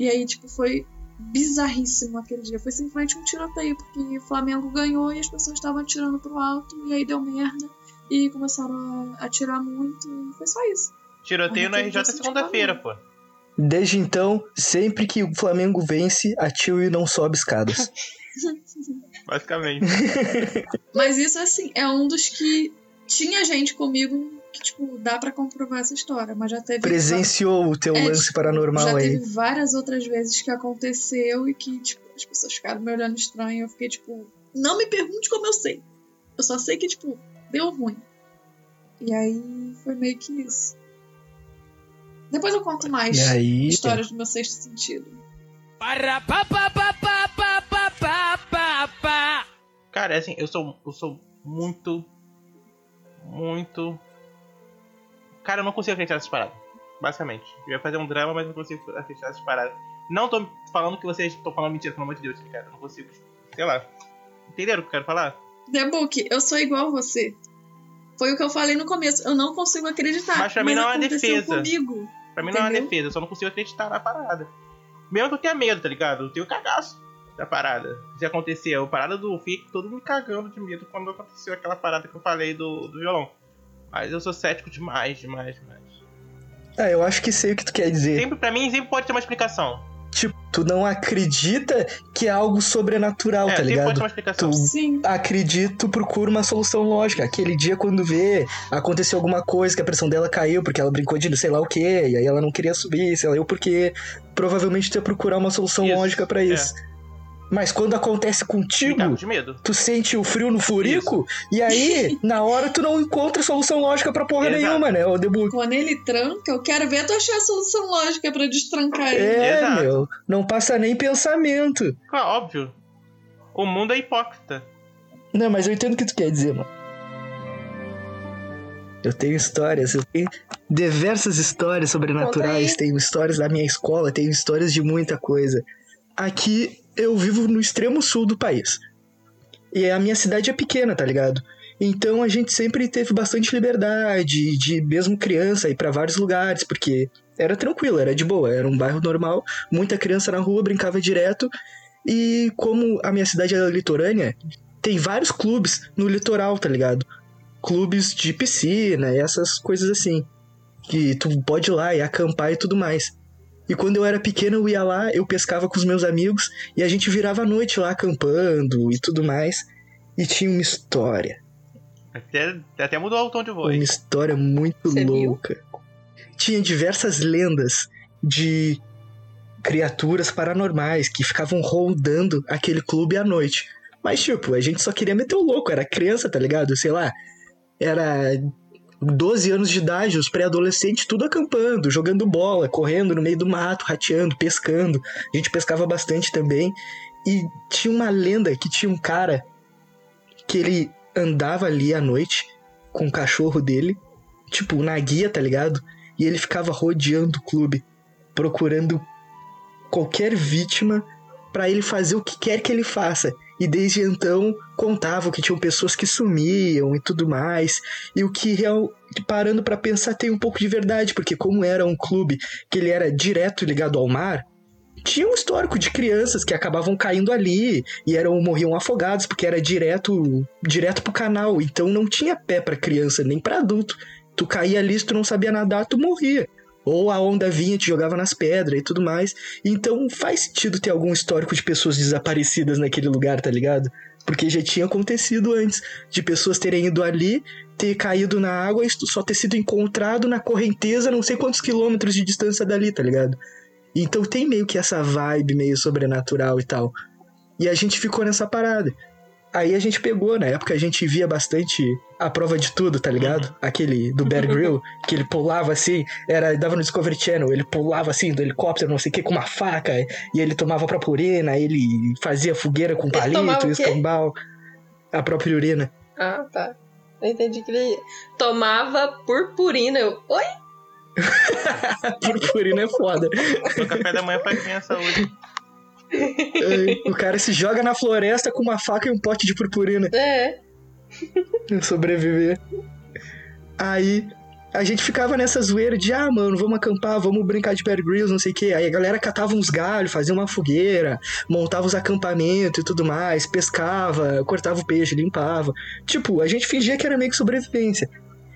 E aí, tipo, foi bizarríssimo aquele dia. Foi simplesmente um tiroteio, porque o Flamengo ganhou e as pessoas estavam atirando pro alto, e aí deu merda. E começaram a atirar muito, e foi só isso. Tiroteio no Mas RJ você segunda-feira, pô. Desde então, sempre que o Flamengo vence, a Tio não sobe escadas. Basicamente. Mas isso, assim, é um dos que tinha gente comigo que, tipo, dá pra comprovar essa história, mas já teve. Presenciou o teu É, lance tipo, paranormal já aí. teve várias outras vezes que aconteceu e que, tipo, as pessoas ficaram me olhando estranho. Eu fiquei, tipo, não me pergunte como eu sei. Eu só sei que, tipo, deu ruim. E aí foi meio que isso. Depois eu conto mais E aí, histórias do meu sexto sentido. Cara, é assim, eu sou, eu sou muito. Muito. Cara, eu não consigo acreditar nessas paradas. Basicamente. Eu ia fazer um drama, mas não consigo acreditar nessas paradas. Não tô falando que vocês estão falando mentira, pelo amor de Deus, cara. Eu não consigo. Sei lá. Entenderam o que eu quero falar? The Book, eu sou igual a você. Foi o que eu falei no começo. Eu não consigo acreditar. Mas pra mim não é uma defesa. comigo. Pra mim não é uma Entendeu? defesa, eu só não consigo acreditar na parada. Mesmo que eu tenha medo, tá ligado? Eu tenho cagaço da parada. Se acontecer, a parada do fico todo me cagando de medo quando aconteceu aquela parada que eu falei do, do violão. Mas eu sou cético demais, demais, demais. Ah, eu acho que sei o que tu quer dizer. Sempre, pra mim, sempre pode ter uma explicação. Tipo, tu não acredita que é algo sobrenatural, é, tá ligado? uma explicação. Tu Sim. acredita, tu procura uma solução lógica. Aquele dia, quando vê, aconteceu alguma coisa que a pressão dela caiu porque ela brincou de sei lá o quê, e aí ela não queria subir, sei lá eu porque provavelmente tu ia procurar uma solução Isso, lógica pra isso. Mas quando acontece contigo, cago de medo. tu sente o frio no furico, e aí, na hora, tu não encontra solução lógica pra porra Exato. nenhuma, né, o debut. Quando ele tranca, eu quero ver tu achar a solução lógica pra destrancar ele. É, Exato. meu, não passa nem pensamento. Claro, óbvio. O mundo é hipócrita. Não, mas eu entendo o que tu quer dizer, mano. Eu tenho histórias, eu tenho diversas histórias sobrenaturais, tenho histórias da minha escola, tenho histórias de muita coisa. Aqui eu vivo no extremo sul do país. E a minha cidade é pequena, tá ligado? Então a gente sempre teve bastante liberdade, de mesmo criança ir pra vários lugares, porque era tranquilo, era de boa, era um bairro normal, muita criança na rua brincava direto. E como a minha cidade é litorânea, tem vários clubes no litoral, tá ligado? Clubes de piscina e essas coisas assim. Que tu pode ir lá e acampar e tudo mais. E quando eu era pequeno, eu ia lá, eu pescava com os meus amigos e a gente virava a noite lá acampando e tudo mais. E tinha uma história. Até, até mudou o tom de Uma voz. história muito Você viu? louca. Tinha diversas lendas de criaturas paranormais que ficavam rondando aquele clube à noite. Mas, tipo, a gente só queria meter o louco, era criança, tá ligado? Sei lá, era 12 anos de idade, os pré-adolescentes tudo acampando, jogando bola, correndo no meio do mato, rateando, pescando. A gente pescava bastante também. E tinha uma lenda que tinha um cara que ele andava ali à noite com o cachorro dele, tipo, na guia, tá ligado? E ele ficava rodeando o clube, procurando qualquer vítima pra ele fazer o que quer que ele faça. E desde então contavam que tinham pessoas que sumiam e tudo mais. E o que real, parando pra pensar tem um pouco de verdade, porque como era um clube que ele era direto ligado ao mar, tinha um histórico de crianças que acabavam caindo ali e eram morriam afogados porque era direto direto pro canal, então não tinha pé pra criança nem pra adulto. Tu caía ali, se tu não sabia nadar, tu morria. Ou a onda vinha, te jogava nas pedras e tudo mais. Então faz sentido ter algum histórico de pessoas desaparecidas naquele lugar, tá ligado? Porque já tinha acontecido antes de pessoas terem ido ali, ter caído na água e só ter sido encontrado na correnteza, não sei quantos quilômetros de distância dali, tá ligado? Então tem meio que essa vibe meio sobrenatural e tal. E a gente ficou nessa parada. Aí a gente pegou, na época a gente via bastante a prova de tudo, tá ligado? Aquele do Bear Grill, que ele pulava assim, era dava no Discovery Channel, ele pulava assim do helicóptero, não sei o que, com uma faca, e ele tomava a própria urina, ele fazia fogueira com palito, o escambau, a própria urina. Ah, tá. Eu entendi que ele tomava purpurina. Eu, oi? Purpurina é foda. No café da manhã pra criança hoje. O cara se joga na floresta com uma faca e um pote de purpurina. É. Sobreviver. Aí a gente ficava nessa zoeira de, ah, mano, vamos acampar, vamos brincar de Bear Grylls, não sei o quê. Aí a galera catava uns galhos, fazia uma fogueira, montava os acampamentos e tudo mais, pescava, cortava o peixe, limpava. Tipo, a gente fingia que era meio que sobrevivência.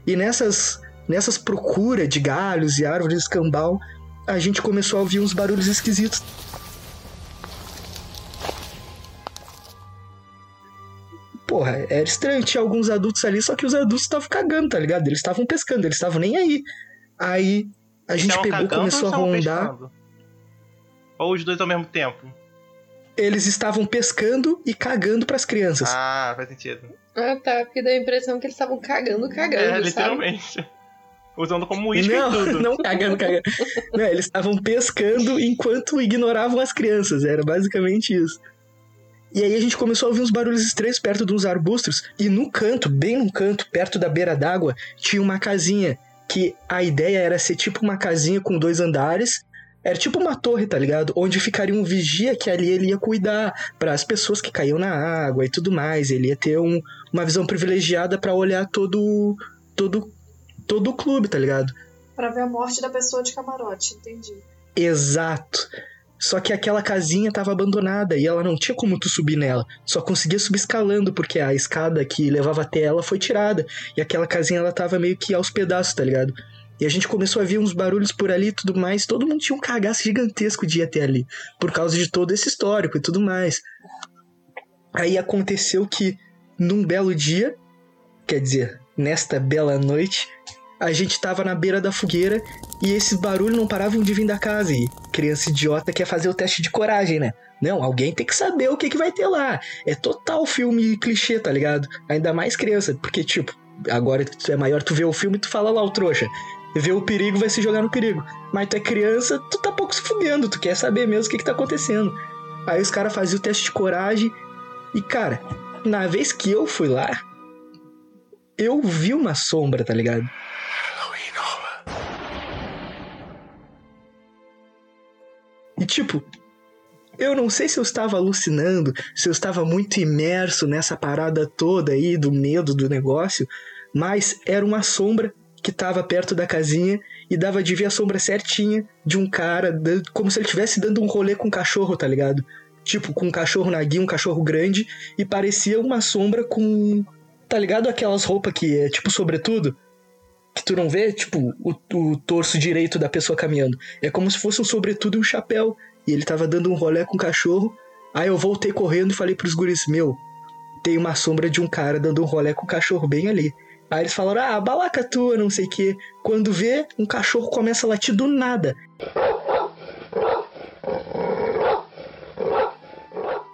E nessas, nessas procuras de galhos e árvores escambau, a gente começou a ouvir uns barulhos esquisitos. Porra, era estranho, tinha alguns adultos ali, só que os adultos estavam cagando, tá ligado? Eles estavam pescando, eles estavam nem aí. Aí a gente pegou pegou, começou a rondar. Pescando? Ou os dois ao mesmo tempo? Eles estavam pescando e cagando para as crianças. Ah, faz sentido. Ah, tá, porque dá a impressão que eles estavam cagando, cagando. É, literalmente. Sabe? Usando como isca não, e tudo. Não cagando, cagando. não, eles estavam pescando enquanto ignoravam as crianças. Era basicamente isso. E aí a gente começou a ouvir uns barulhos estranhos perto de uns arbustos. E no canto, bem no canto, perto da beira d'água, tinha uma casinha. Que a ideia era ser tipo uma casinha com dois andares. Era tipo uma torre, tá ligado? Onde ficaria um vigia que ali ele ia cuidar para as pessoas que caíam na água e tudo mais. Ele ia ter um, uma visão privilegiada para olhar todo, todo, todo o clube, tá ligado? Pra ver a morte da pessoa de camarote, entendi. Exato. Só que aquela casinha estava abandonada e ela não tinha como tu subir nela. Só conseguia subir escalando porque a escada que levava até ela foi tirada. E aquela casinha ela tava meio que aos pedaços, tá ligado? E a gente começou a ver uns barulhos por ali e tudo mais. Todo mundo tinha um cagaço gigantesco de ir até ali. Por causa de todo esse histórico e tudo mais. Aí aconteceu que, num belo dia, quer dizer, nesta bela noite, a gente tava na beira da fogueira e esses barulhos não paravam de vir da casa. E criança idiota quer fazer o teste de coragem, né? Não, alguém tem que saber o que, que vai ter lá. É total filme clichê, tá ligado? Ainda mais criança, porque, tipo, agora tu é maior, tu vê o filme e tu fala lá, o trouxa. Vê o perigo, vai se jogar no perigo. Mas tu é criança, tu tá pouco se fudendo, tu quer saber mesmo o que, que tá acontecendo. Aí os caras faziam o teste de coragem e, cara, na vez que eu fui lá, eu vi uma sombra, tá ligado? E tipo, eu não sei se eu estava alucinando, se eu estava muito imerso nessa parada toda aí do medo do negócio, mas era uma sombra que estava perto da casinha e dava de ver a sombra certinha de um cara, como se ele estivesse dando um rolê com um cachorro, tá ligado? Tipo, com um cachorro na guia, um cachorro grande, e parecia uma sombra com. Tá ligado aquelas roupas que é tipo sobretudo? Que tu não vê, tipo, o, o torso direito da pessoa caminhando. É como se fosse um sobretudo e um chapéu. E ele tava dando um rolé com o cachorro. Aí eu voltei correndo e falei pros guris, meu, tem uma sombra de um cara dando um rolé com o cachorro bem ali. Aí eles falaram, ah, balaca tua, não sei o quê. Quando vê, um cachorro começa a latir do nada.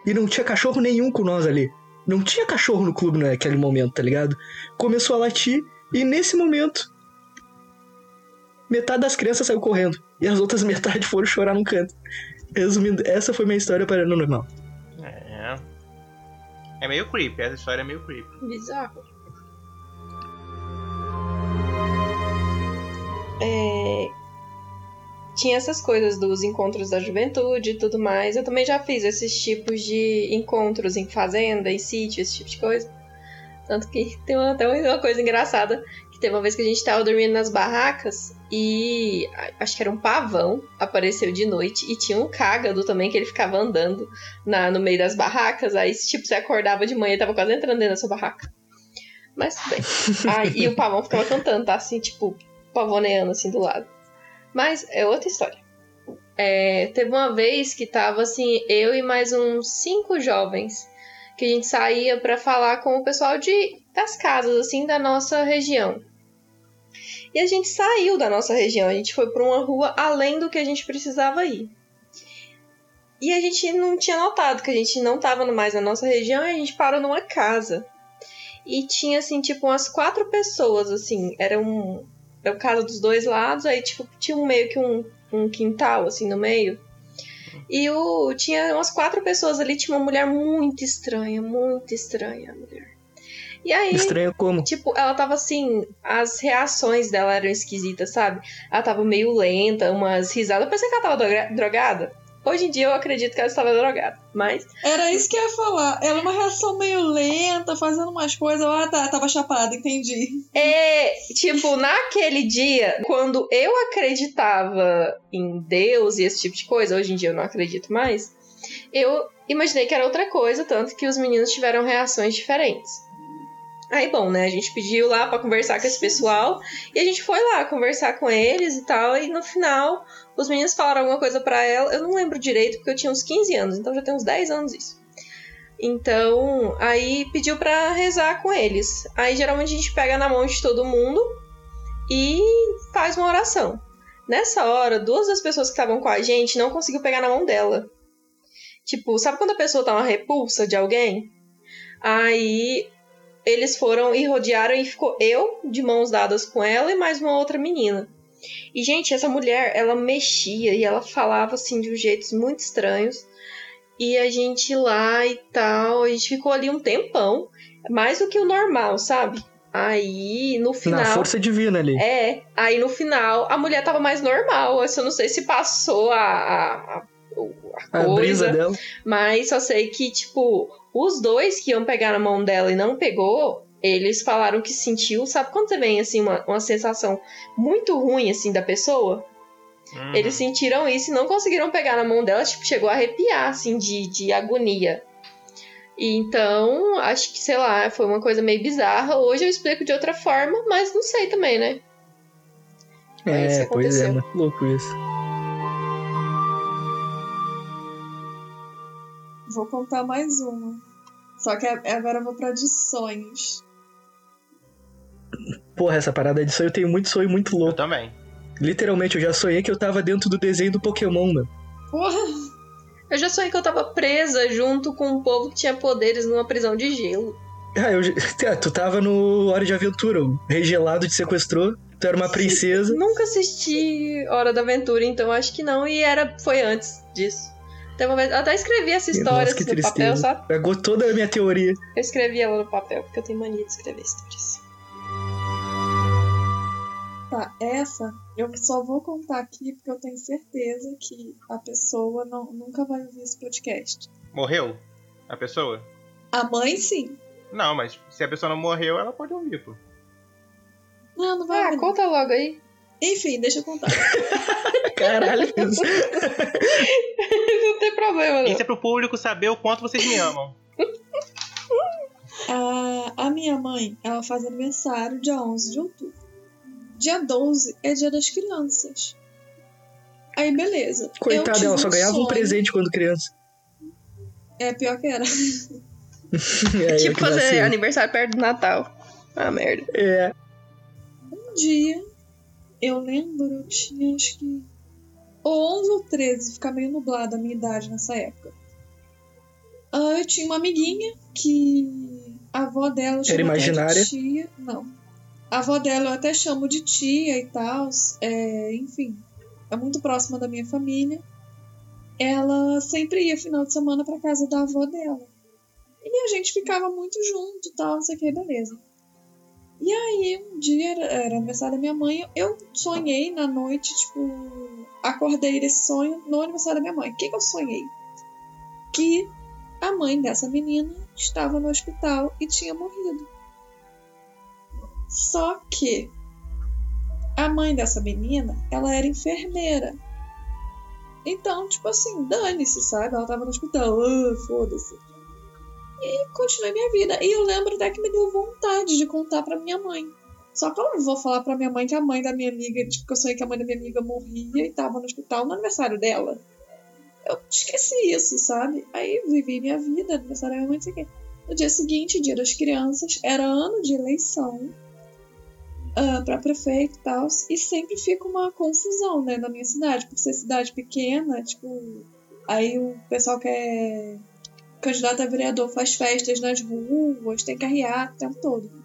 E não tinha cachorro nenhum com nós ali. Não tinha cachorro no clube naquele momento, tá ligado? Começou a latir e nesse momento metade das crianças saiu correndo e as outras metade foram chorar num canto. Resumindo, essa foi minha história para no normal. É. É meio creepy, essa história é meio creepy. Bizarro. É... Tinha essas coisas dos encontros da juventude e tudo mais. Eu também já fiz esses tipos de encontros em fazenda, em sítio, esse tipo de coisa. Tanto que tem uma, até uma coisa engraçada Teve uma vez que a gente tava dormindo nas barracas e acho que era um pavão, apareceu de noite e tinha um cágado também que ele ficava andando na, no meio das barracas. Aí, tipo, você acordava de manhã e tava quase entrando dentro da sua barraca. Mas tudo bem. Ah, e o pavão ficava cantando, tá? Assim, tipo, pavoneando assim do lado. Mas é outra história. É, teve uma vez que tava assim, eu e mais uns cinco jovens que a gente saía para falar com o pessoal de das casas assim da nossa região. E a gente saiu da nossa região, a gente foi para uma rua além do que a gente precisava ir. E a gente não tinha notado que a gente não estava mais na nossa região e a gente parou numa casa. E tinha, assim, tipo, umas quatro pessoas, assim. Era um. Era casa dos dois lados, aí, tipo, tinha um meio que um, um quintal, assim, no meio. E o, tinha umas quatro pessoas ali, tinha uma mulher muito estranha, muito estranha a mulher. E aí. Estranho como? Tipo, ela tava assim. As reações dela eram esquisitas, sabe? Ela tava meio lenta, umas risadas. Eu pensei que ela tava drogada. Hoje em dia eu acredito que ela estava drogada, mas. Era isso que eu ia falar. Ela é uma reação meio lenta, fazendo umas coisas. Ah, tá, tava chapada, entendi. É, tipo, naquele dia, quando eu acreditava em Deus e esse tipo de coisa, hoje em dia eu não acredito mais, eu imaginei que era outra coisa, tanto que os meninos tiveram reações diferentes. Aí, bom, né? A gente pediu lá para conversar com esse pessoal e a gente foi lá conversar com eles e tal. E no final, os meninos falaram alguma coisa para ela. Eu não lembro direito porque eu tinha uns 15 anos, então já tem uns 10 anos isso. Então, aí pediu para rezar com eles. Aí geralmente a gente pega na mão de todo mundo e faz uma oração. Nessa hora, duas das pessoas que estavam com a gente não conseguiu pegar na mão dela. Tipo, sabe quando a pessoa tá uma repulsa de alguém? Aí eles foram e rodearam e ficou eu de mãos dadas com ela e mais uma outra menina. E, gente, essa mulher, ela mexia e ela falava assim de um jeitos muito estranhos. E a gente lá e tal, a gente ficou ali um tempão, mais do que o normal, sabe? Aí, no final. Na força divina ali. É, aí no final a mulher tava mais normal. Eu não sei se passou a, a, a, a brisa dela. Mas só sei que, tipo, os dois que iam pegar na mão dela e não pegou, eles falaram que sentiu, sabe quando você vem assim uma, uma sensação muito ruim assim da pessoa? Uhum. Eles sentiram isso e não conseguiram pegar na mão dela, tipo, chegou a arrepiar assim de, de agonia. E então, acho que, sei lá, foi uma coisa meio bizarra. Hoje eu explico de outra forma, mas não sei também, né? É, pois é, muito louco isso. Vou contar mais uma. Só que agora eu vou pra de sonhos. Porra, essa parada de sonho, eu tenho muito sonho muito Eu louco. também. Literalmente, eu já sonhei que eu tava dentro do desenho do Pokémon, mano. Porra! Eu já sonhei que eu tava presa junto com um povo que tinha poderes numa prisão de gelo. Ah, eu, já- Ah, tu tava no Hora de Aventura, o Rei Gelado te sequestrou, tu era uma princesa. Nunca assisti Hora da Aventura, então acho que não. E era foi antes disso. Uma vez- eu até escrevi essa história Nossa, que no papel, sabe? Pegou toda a minha teoria. Eu escrevi ela no papel, porque eu tenho mania de escrever histórias. Tá, essa eu só vou contar aqui porque eu tenho certeza que a pessoa não, nunca vai ouvir esse podcast. Morreu? A pessoa? A mãe, sim. Não, mas se a pessoa não morreu, ela pode ouvir, pô. Não, não vai Ah, ouvir. conta logo aí. Enfim, deixa eu contar. Caralho, isso. não tem problema, não. Isso é pro público saber o quanto vocês me amam. A, a minha mãe, ela faz aniversário dia 11 de outubro. Dia 12 é dia das crianças. Aí, beleza. Coitada, ela só ganhava um presente quando criança. É, pior que era. É, tipo fazer nasci. aniversário perto do Natal. Ah, merda. É, Um dia, eu lembro, eu tinha acho que. Ou 11 ou 13, fica meio nublada a minha idade nessa época. Ah, eu tinha uma amiguinha que a avó dela chamo até de imaginária? tia. Não. A avó dela eu até chamo de tia e tal. É, enfim, é muito próxima da minha família. Ela sempre ia final de semana pra casa da avó dela. E a gente ficava muito junto e tal, não sei o que, beleza. E aí, um dia, era, era aniversário da minha mãe, eu sonhei na noite, tipo, acordei desse sonho no aniversário da minha mãe. O que, que eu sonhei? Que a mãe dessa menina estava no hospital e tinha morrido. Só que a mãe dessa menina, ela era enfermeira. Então, tipo assim, dane-se, sabe? Ela tava no hospital, ah, foda-se. E continuei minha vida. E eu lembro até que me deu vontade de contar pra minha mãe. Só que eu não vou falar pra minha mãe que a mãe da minha amiga, tipo, que eu sonhei que a mãe da minha amiga morria e tava no hospital no aniversário dela. Eu esqueci isso, sabe? Aí vivi minha vida, aniversário da minha mãe, não sei o quê. No dia seguinte, dia das crianças, era ano de eleição ah, pra prefeito e tal. E sempre fica uma confusão, né, na minha cidade. Por ser cidade pequena, tipo. Aí o pessoal que é candidato a vereador faz festas nas ruas, tem carreata o tempo todo.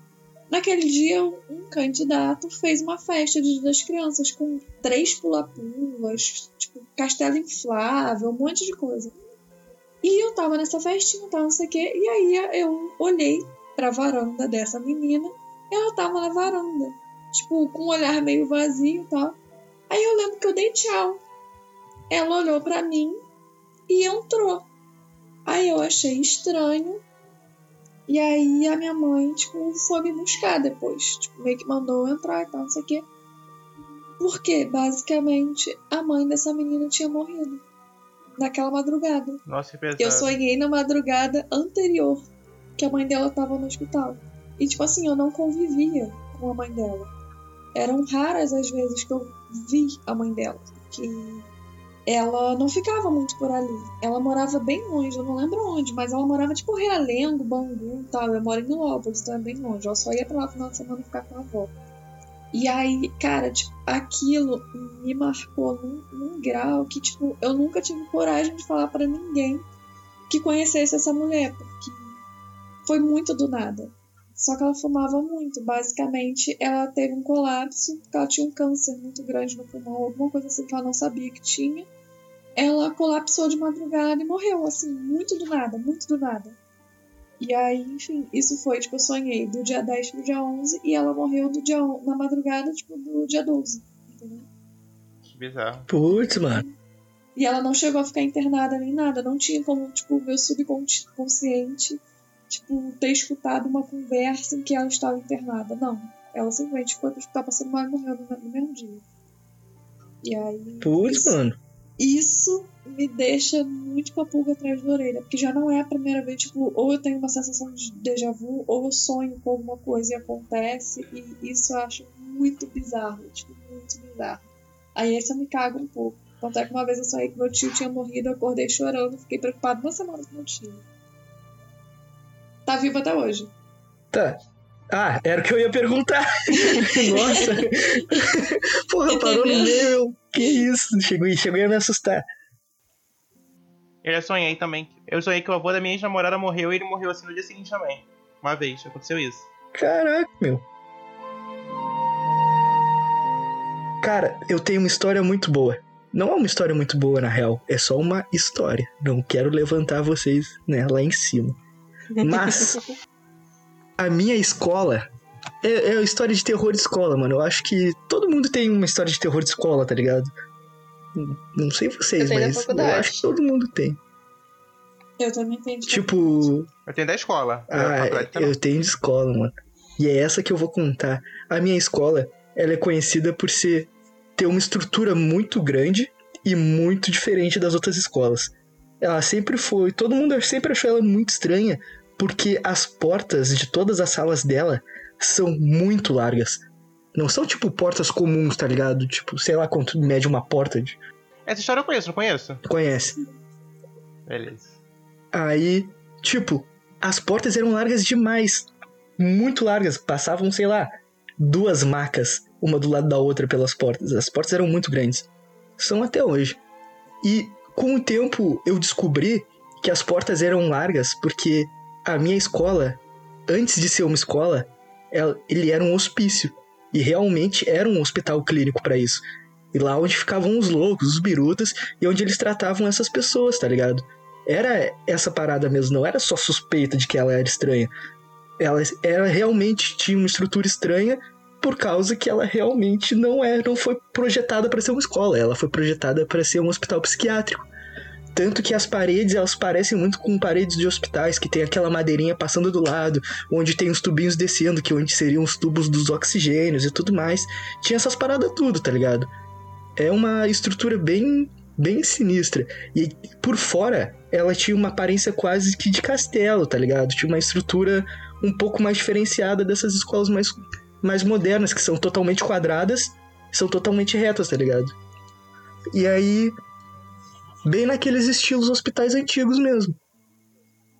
Naquele dia, um candidato fez uma festa de Dia das crianças com três pula-pulas, tipo, castelo inflável, um monte de coisa. E eu tava nessa festinha, tal, não sei o quê, e aí eu olhei pra varanda dessa menina, ela tava na varanda, tipo, com um olhar meio vazio e tal. Aí eu lembro que eu dei tchau. Ela olhou pra mim e entrou. Aí eu achei estranho. E aí a minha mãe, tipo, foi me buscar depois. Tipo, meio que mandou eu entrar e tal, não sei o quê. Porque, basicamente, a mãe dessa menina tinha morrido. Naquela madrugada. Nossa, que pesado. Eu sonhei na madrugada anterior que a mãe dela tava no hospital. E, tipo assim, eu não convivia com a mãe dela. Eram raras as vezes que eu vi a mãe dela. Que ela não ficava muito por ali. Ela morava bem longe, eu não lembro onde, mas ela morava tipo Realengo, Bangu e tal. Eu moro em Nilópolis, então é bem longe. Eu só ia pra lá no final de semana ficar com a avó. E aí, cara, tipo, aquilo me marcou num, num grau que, tipo, eu nunca tive coragem de falar para ninguém que conhecesse essa mulher, porque foi muito do nada. Só que ela fumava muito. Basicamente, ela teve um colapso, porque ela tinha um câncer muito grande no pulmão, alguma coisa assim que ela não sabia que tinha. Ela colapsou de madrugada e morreu, assim, muito do nada, muito do nada. E aí, enfim, isso foi, tipo, eu sonhei do dia 10 pro dia 11 e ela morreu do dia, na madrugada, tipo, do dia 12, entendeu? Que bizarro. Putz, mano. E ela não chegou a ficar internada nem nada, não tinha como, tipo, o meu subconsciente, tipo, ter escutado uma conversa em que ela estava internada. Não. Ela simplesmente foi pro hospital passando mal e morreu no, no mesmo dia. E aí. Putz, isso- mano. isso me deixa muito com a pulga atrás da orelha, porque já não é a primeira vez, tipo, ou eu tenho uma sensação de déjà vu, ou eu sonho com alguma coisa e acontece, e isso eu acho muito bizarro, tipo, muito bizarro. Aí esse eu me cago um pouco. Tanto é que uma vez eu sonhei que meu tio tinha morrido, eu acordei chorando, fiquei preocupado uma semana com meu tio. Tá vivo até hoje. Tá. Ah, era o que eu ia perguntar. Nossa. Porra, parou no meio. Que isso? Chegou, chegou a me assustar. Eu já sonhei também. Eu sonhei que o avô da minha ex-namorada morreu e ele morreu assim no dia seguinte também. Uma vez, aconteceu isso. Caraca, meu. Cara, eu tenho uma história muito boa. Não é uma história muito boa, na real. É só uma história. Não quero levantar vocês né, lá em cima. Mas a minha escola é, é a história de terror de escola, mano. Eu acho que todo mundo tem uma história de terror de escola, tá ligado? Não sei vocês, Eu mas eu acho que todo mundo tem. Eu também tenho. Tipo, Eu tenho da escola. ah, também. eu tenho de escola, mano. E é essa que eu vou contar. A minha escola, ela é conhecida por ser ter uma estrutura muito grande e muito diferente das outras escolas. Ela sempre foi, todo mundo sempre achou ela muito estranha, porque as portas de todas as salas dela são muito largas. Não são tipo portas comuns, tá ligado? Tipo, sei lá quanto mede uma porta de. Essa história eu conheço, não conheço? Conhece? Beleza. Aí, tipo, as portas eram largas demais. Muito largas. Passavam, sei lá, duas macas, uma do lado da outra pelas portas. As portas eram muito grandes. São até hoje. E com o tempo eu descobri que as portas eram largas porque a minha escola, antes de ser uma escola, ela- ele era um hospício. E realmente era um hospital clínico pra isso. E lá onde ficavam os loucos, os birutas, e onde eles tratavam essas pessoas, tá ligado? era essa parada mesmo, não era só suspeita de que ela era estranha. Ela, ela realmente tinha uma estrutura estranha por causa que ela realmente não é, não foi projetada para ser uma escola, ela foi projetada para ser um hospital psiquiátrico. Tanto que as paredes, elas parecem muito com paredes de hospitais, que tem aquela madeirinha passando do lado, onde tem os tubinhos descendo, que onde seriam os tubos dos oxigênios e tudo mais. Tinha essas paradas tudo, tá ligado? É uma estrutura bem bem sinistra. E por fora, ela tinha uma aparência quase que de castelo, tá ligado? Tinha uma estrutura um pouco mais diferenciada dessas escolas mais, mais modernas, que são totalmente quadradas, são totalmente retas, tá ligado? E aí, bem naqueles estilos hospitais antigos mesmo.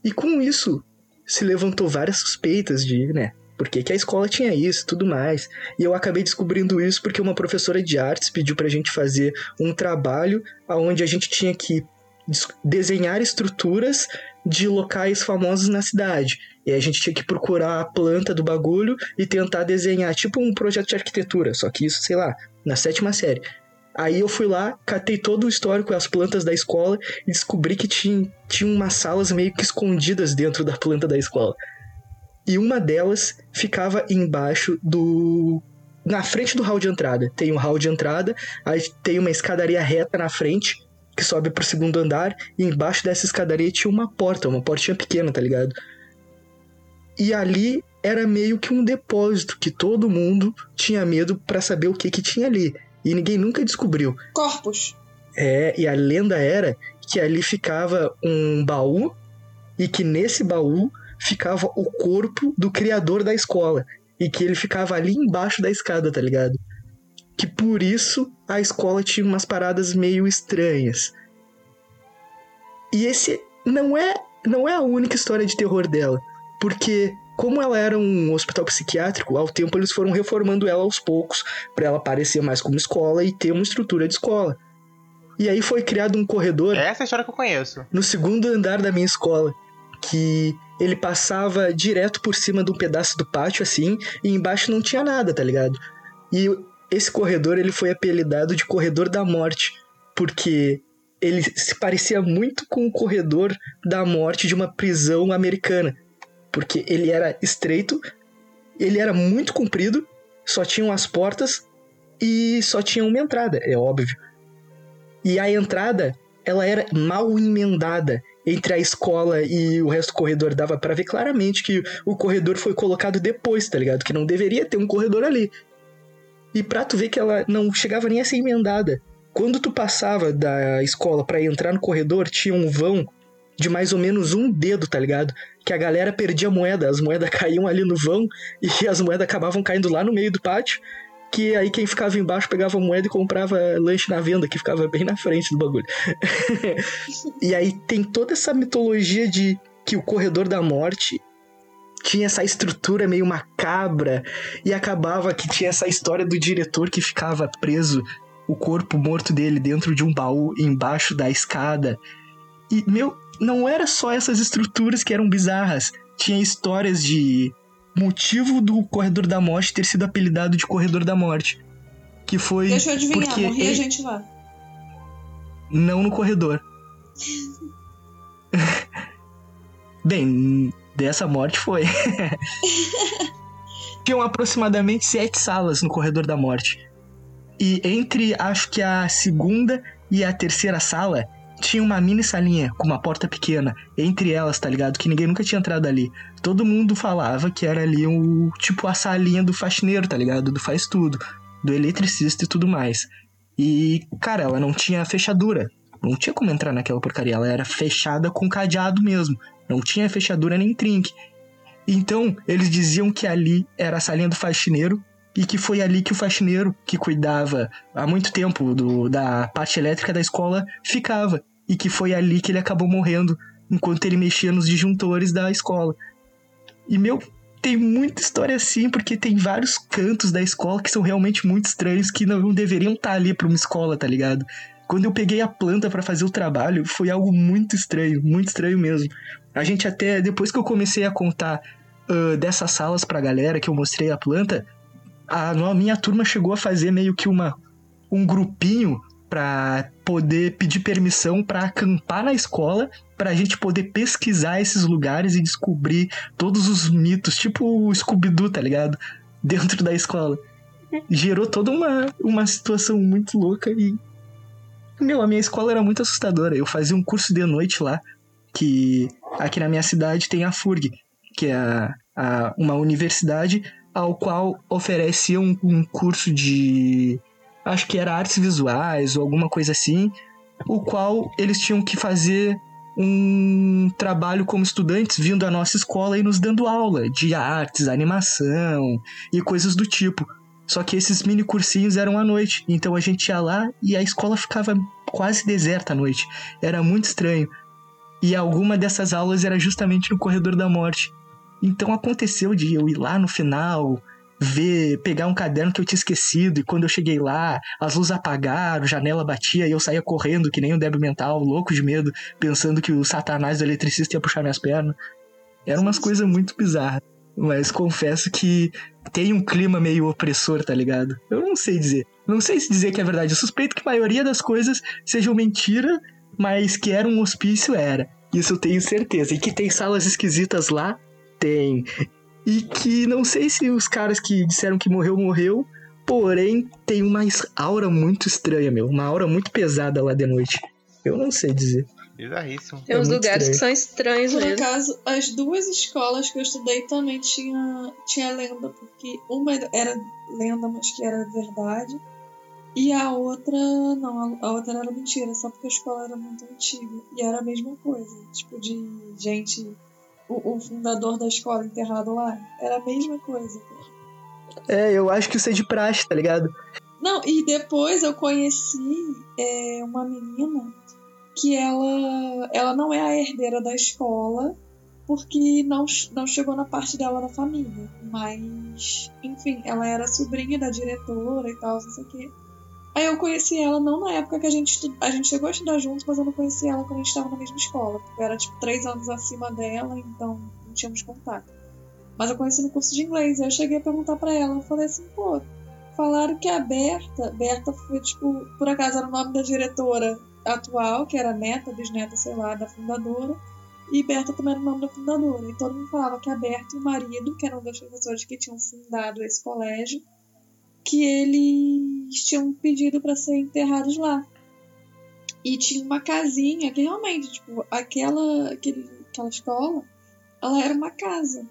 E com isso, se levantou várias suspeitas de, né, por que, que a escola tinha isso tudo mais. E eu acabei descobrindo isso porque uma professora de artes pediu pra gente fazer um trabalho onde a gente tinha que des- desenhar estruturas de locais famosos na cidade. E a gente tinha que procurar a planta do bagulho e tentar desenhar, tipo um projeto de arquitetura, só que isso, sei lá, na sétima série. Aí eu fui lá, catei todo o histórico, as plantas da escola e descobri que tinha, tinha umas salas meio que escondidas dentro da planta da escola. E uma delas ficava embaixo do. Na frente do hall de entrada. Tem um hall de entrada, aí tem uma escadaria reta na frente, que sobe pro segundo andar, e embaixo dessa escadaria tinha uma porta, uma portinha pequena, tá ligado? E ali era meio que um depósito que todo mundo tinha medo para saber o que que tinha ali. E ninguém nunca descobriu. Corpos. É, e a lenda era que ali ficava um baú e que nesse baú ficava o corpo do criador da escola e que ele ficava ali embaixo da escada, tá ligado? Que por isso a escola tinha umas paradas meio estranhas. E esse não é não é a única história de terror dela, porque como ela era um hospital psiquiátrico, ao tempo eles foram reformando ela aos poucos para ela parecer mais como escola e ter uma estrutura de escola. E aí foi criado um corredor. Essa é a história que eu conheço. No segundo andar da minha escola, que ele passava direto por cima de um pedaço do pátio assim, e embaixo não tinha nada, tá ligado? E esse corredor ele foi apelidado de corredor da morte, porque ele se parecia muito com o corredor da morte de uma prisão americana, porque ele era estreito, ele era muito comprido, só tinham as portas e só tinha uma entrada, é óbvio. E a entrada, ela era mal emendada entre a escola e o resto do corredor. Dava para ver claramente que o corredor foi colocado depois, tá ligado? Que não deveria ter um corredor ali. E pra tu ver que ela não chegava nem a ser emendada. Quando tu passava da escola para entrar no corredor, tinha um vão de mais ou menos um dedo, tá ligado? Que a galera perdia moeda, as moedas caíam ali no vão e as moedas acabavam caindo lá no meio do pátio que aí quem ficava embaixo pegava moeda e comprava lanche na venda, que ficava bem na frente do bagulho. e aí tem toda essa mitologia de que o corredor da morte tinha essa estrutura meio macabra e acabava que tinha essa história do diretor que ficava preso o corpo morto dele dentro de um baú embaixo da escada. E meu, não era só essas estruturas que eram bizarras, tinha histórias de motivo do Corredor da Morte ter sido apelidado de Corredor da Morte. Que foi. Deixa eu adivinhar, porque morria ele... gente lá. Não no corredor. Bem, dessa morte foi. Tinham aproximadamente sete salas no Corredor da Morte. E entre, acho que a segunda e a terceira sala, tinha uma mini salinha com uma porta pequena entre elas, tá ligado? Que ninguém nunca tinha entrado ali. Todo mundo falava que era ali o tipo a salinha do faxineiro, tá ligado? Do faz tudo, do eletricista e tudo mais. E, cara, ela não tinha fechadura. Não tinha como entrar naquela porcaria. Ela era fechada com cadeado mesmo. Não tinha fechadura nem trinque. Então, eles diziam que ali era a salinha do faxineiro e que foi ali que o faxineiro, que cuidava há muito tempo do, da parte elétrica da escola, ficava. E que foi ali que ele acabou morrendo enquanto ele mexia nos disjuntores da escola. E, meu, tem muita história assim, porque tem vários cantos da escola que são realmente muito estranhos, que não deveriam estar ali para uma escola, tá ligado? Quando eu peguei a planta para fazer o trabalho, foi algo muito estranho, muito estranho mesmo. A gente até, depois que eu comecei a contar uh, dessas salas pra galera que eu mostrei a planta, a, minha turma chegou a fazer meio que uma, um grupinho para poder pedir permissão para acampar na escola, para a gente poder pesquisar esses lugares e descobrir todos os mitos, tipo o Scooby-Doo, tá ligado? Dentro da escola. Gerou toda uma, uma situação muito louca e. Meu, a minha escola era muito assustadora. Eu fazia um curso de noite lá, que aqui na minha cidade tem a FURG, que é a, a, uma universidade ao qual ofereciam um, um curso de. Acho que era artes visuais ou alguma coisa assim, o qual eles tinham que fazer um trabalho como estudantes vindo à nossa escola e nos dando aula de artes, animação e coisas do tipo. Só que esses mini cursinhos eram à noite, então a gente ia lá e a escola ficava quase deserta à noite. Era muito estranho. E alguma dessas aulas era justamente no corredor da morte. Então aconteceu de eu ir lá no final, ver, pegar um caderno que eu tinha esquecido, e quando eu cheguei lá, as luzes apagaram, janela batia e eu saía correndo que nem um débil mental, louco de medo, pensando que o satanás do eletricista ia puxar minhas pernas. Eram umas coisas muito bizarras. Mas confesso que tem um clima meio opressor, tá ligado? Eu não sei dizer. Não sei se dizer que é verdade. Eu suspeito que a maioria das coisas sejam mentira, mas que era um hospício, era. Isso eu tenho certeza. E que tem salas esquisitas lá, tem. E que não sei se os caras que disseram que morreu, morreu. Porém, tem uma aura muito estranha, meu. Uma aura muito pesada lá de noite. Eu não sei dizer. Bizarríssimo. Tem É uns lugares que estranho. são estranhos Por mesmo. acaso, as duas escolas que eu estudei também tinha, tinha lenda, porque uma era- lenda, mas que era verdade. E a outra, não, a, a outra era mentira, só porque a escola era muito antiga. E era a mesma coisa, tipo, de gente, o, o fundador da escola enterrado lá. Era a mesma coisa. É, eu acho que isso é de praxe, tá ligado? Não, e depois eu conheci é, uma menina que ela, ela não é a herdeira da escola, porque não, não chegou na parte dela da família. Mas, enfim, ela era sobrinha da diretora e tal, não sei o quê. Aí eu conheci ela não na época que a gente estu... a gente chegou a estudar juntos, mas eu não conheci ela quando a gente estava na mesma escola. Eu era tipo três anos acima dela, então não tínhamos contato. Mas eu conheci no curso de inglês, aí eu cheguei a perguntar pra ela, eu falei assim, pô, falaram que a Berta, Berta foi tipo, por acaso era o nome da diretora atual, que era neta, bisneta, sei lá, da fundadora. E Berta também era o nome da fundadora. E todo mundo falava que a Berta e o marido, que eram dois professores que tinham fundado esse colégio, que eles tinham pedido para ser enterrados lá. E tinha uma casinha que realmente, tipo, aquela, aquele, aquela escola, ela era uma casa.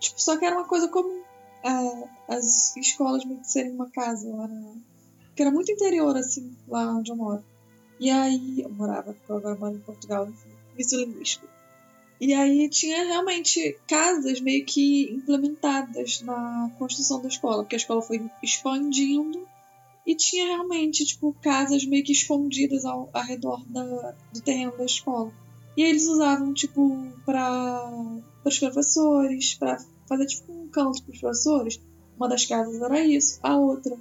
Tipo, só que era uma coisa comum. é, as escolas meio serem uma casa lá na. Porque era muito interior, assim, lá onde eu moro. E aí, eu morava, porque agora moro em Portugal, enfim, vício linguístico. E aí tinha realmente casas meio que implementadas na construção da escola, porque a escola foi expandindo e tinha realmente, tipo, casas meio que escondidas ao, ao redor da, do terreno da escola. E eles usavam, tipo, para os professores, para fazer, tipo, um canto para os professores. Uma das casas era isso, a outra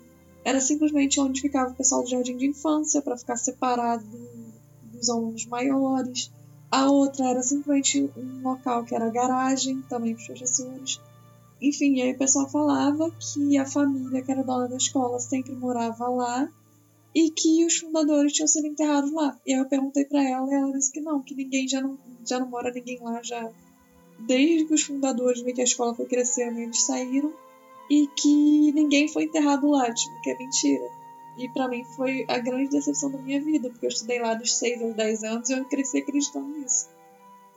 era simplesmente onde ficava o pessoal do jardim de infância, para ficar separado do- dos alunos maiores. A outra era simplesmente um local que era garagem, também para os professores. Enfim, aí o pessoal falava que a família que era dona da escola sempre morava lá e que os fundadores tinham sido enterrados lá. E aí eu perguntei para ela e ela disse que não, que ninguém já não, já não mora ninguém lá já desde que os fundadores meio que a escola foi crescendo eles saíram e que ninguém foi enterrado lá, tipo, que é mentira. E pra mim foi a grande decepção da minha vida, porque eu estudei lá dos 6 aos 10 anos e eu cresci acreditando nisso.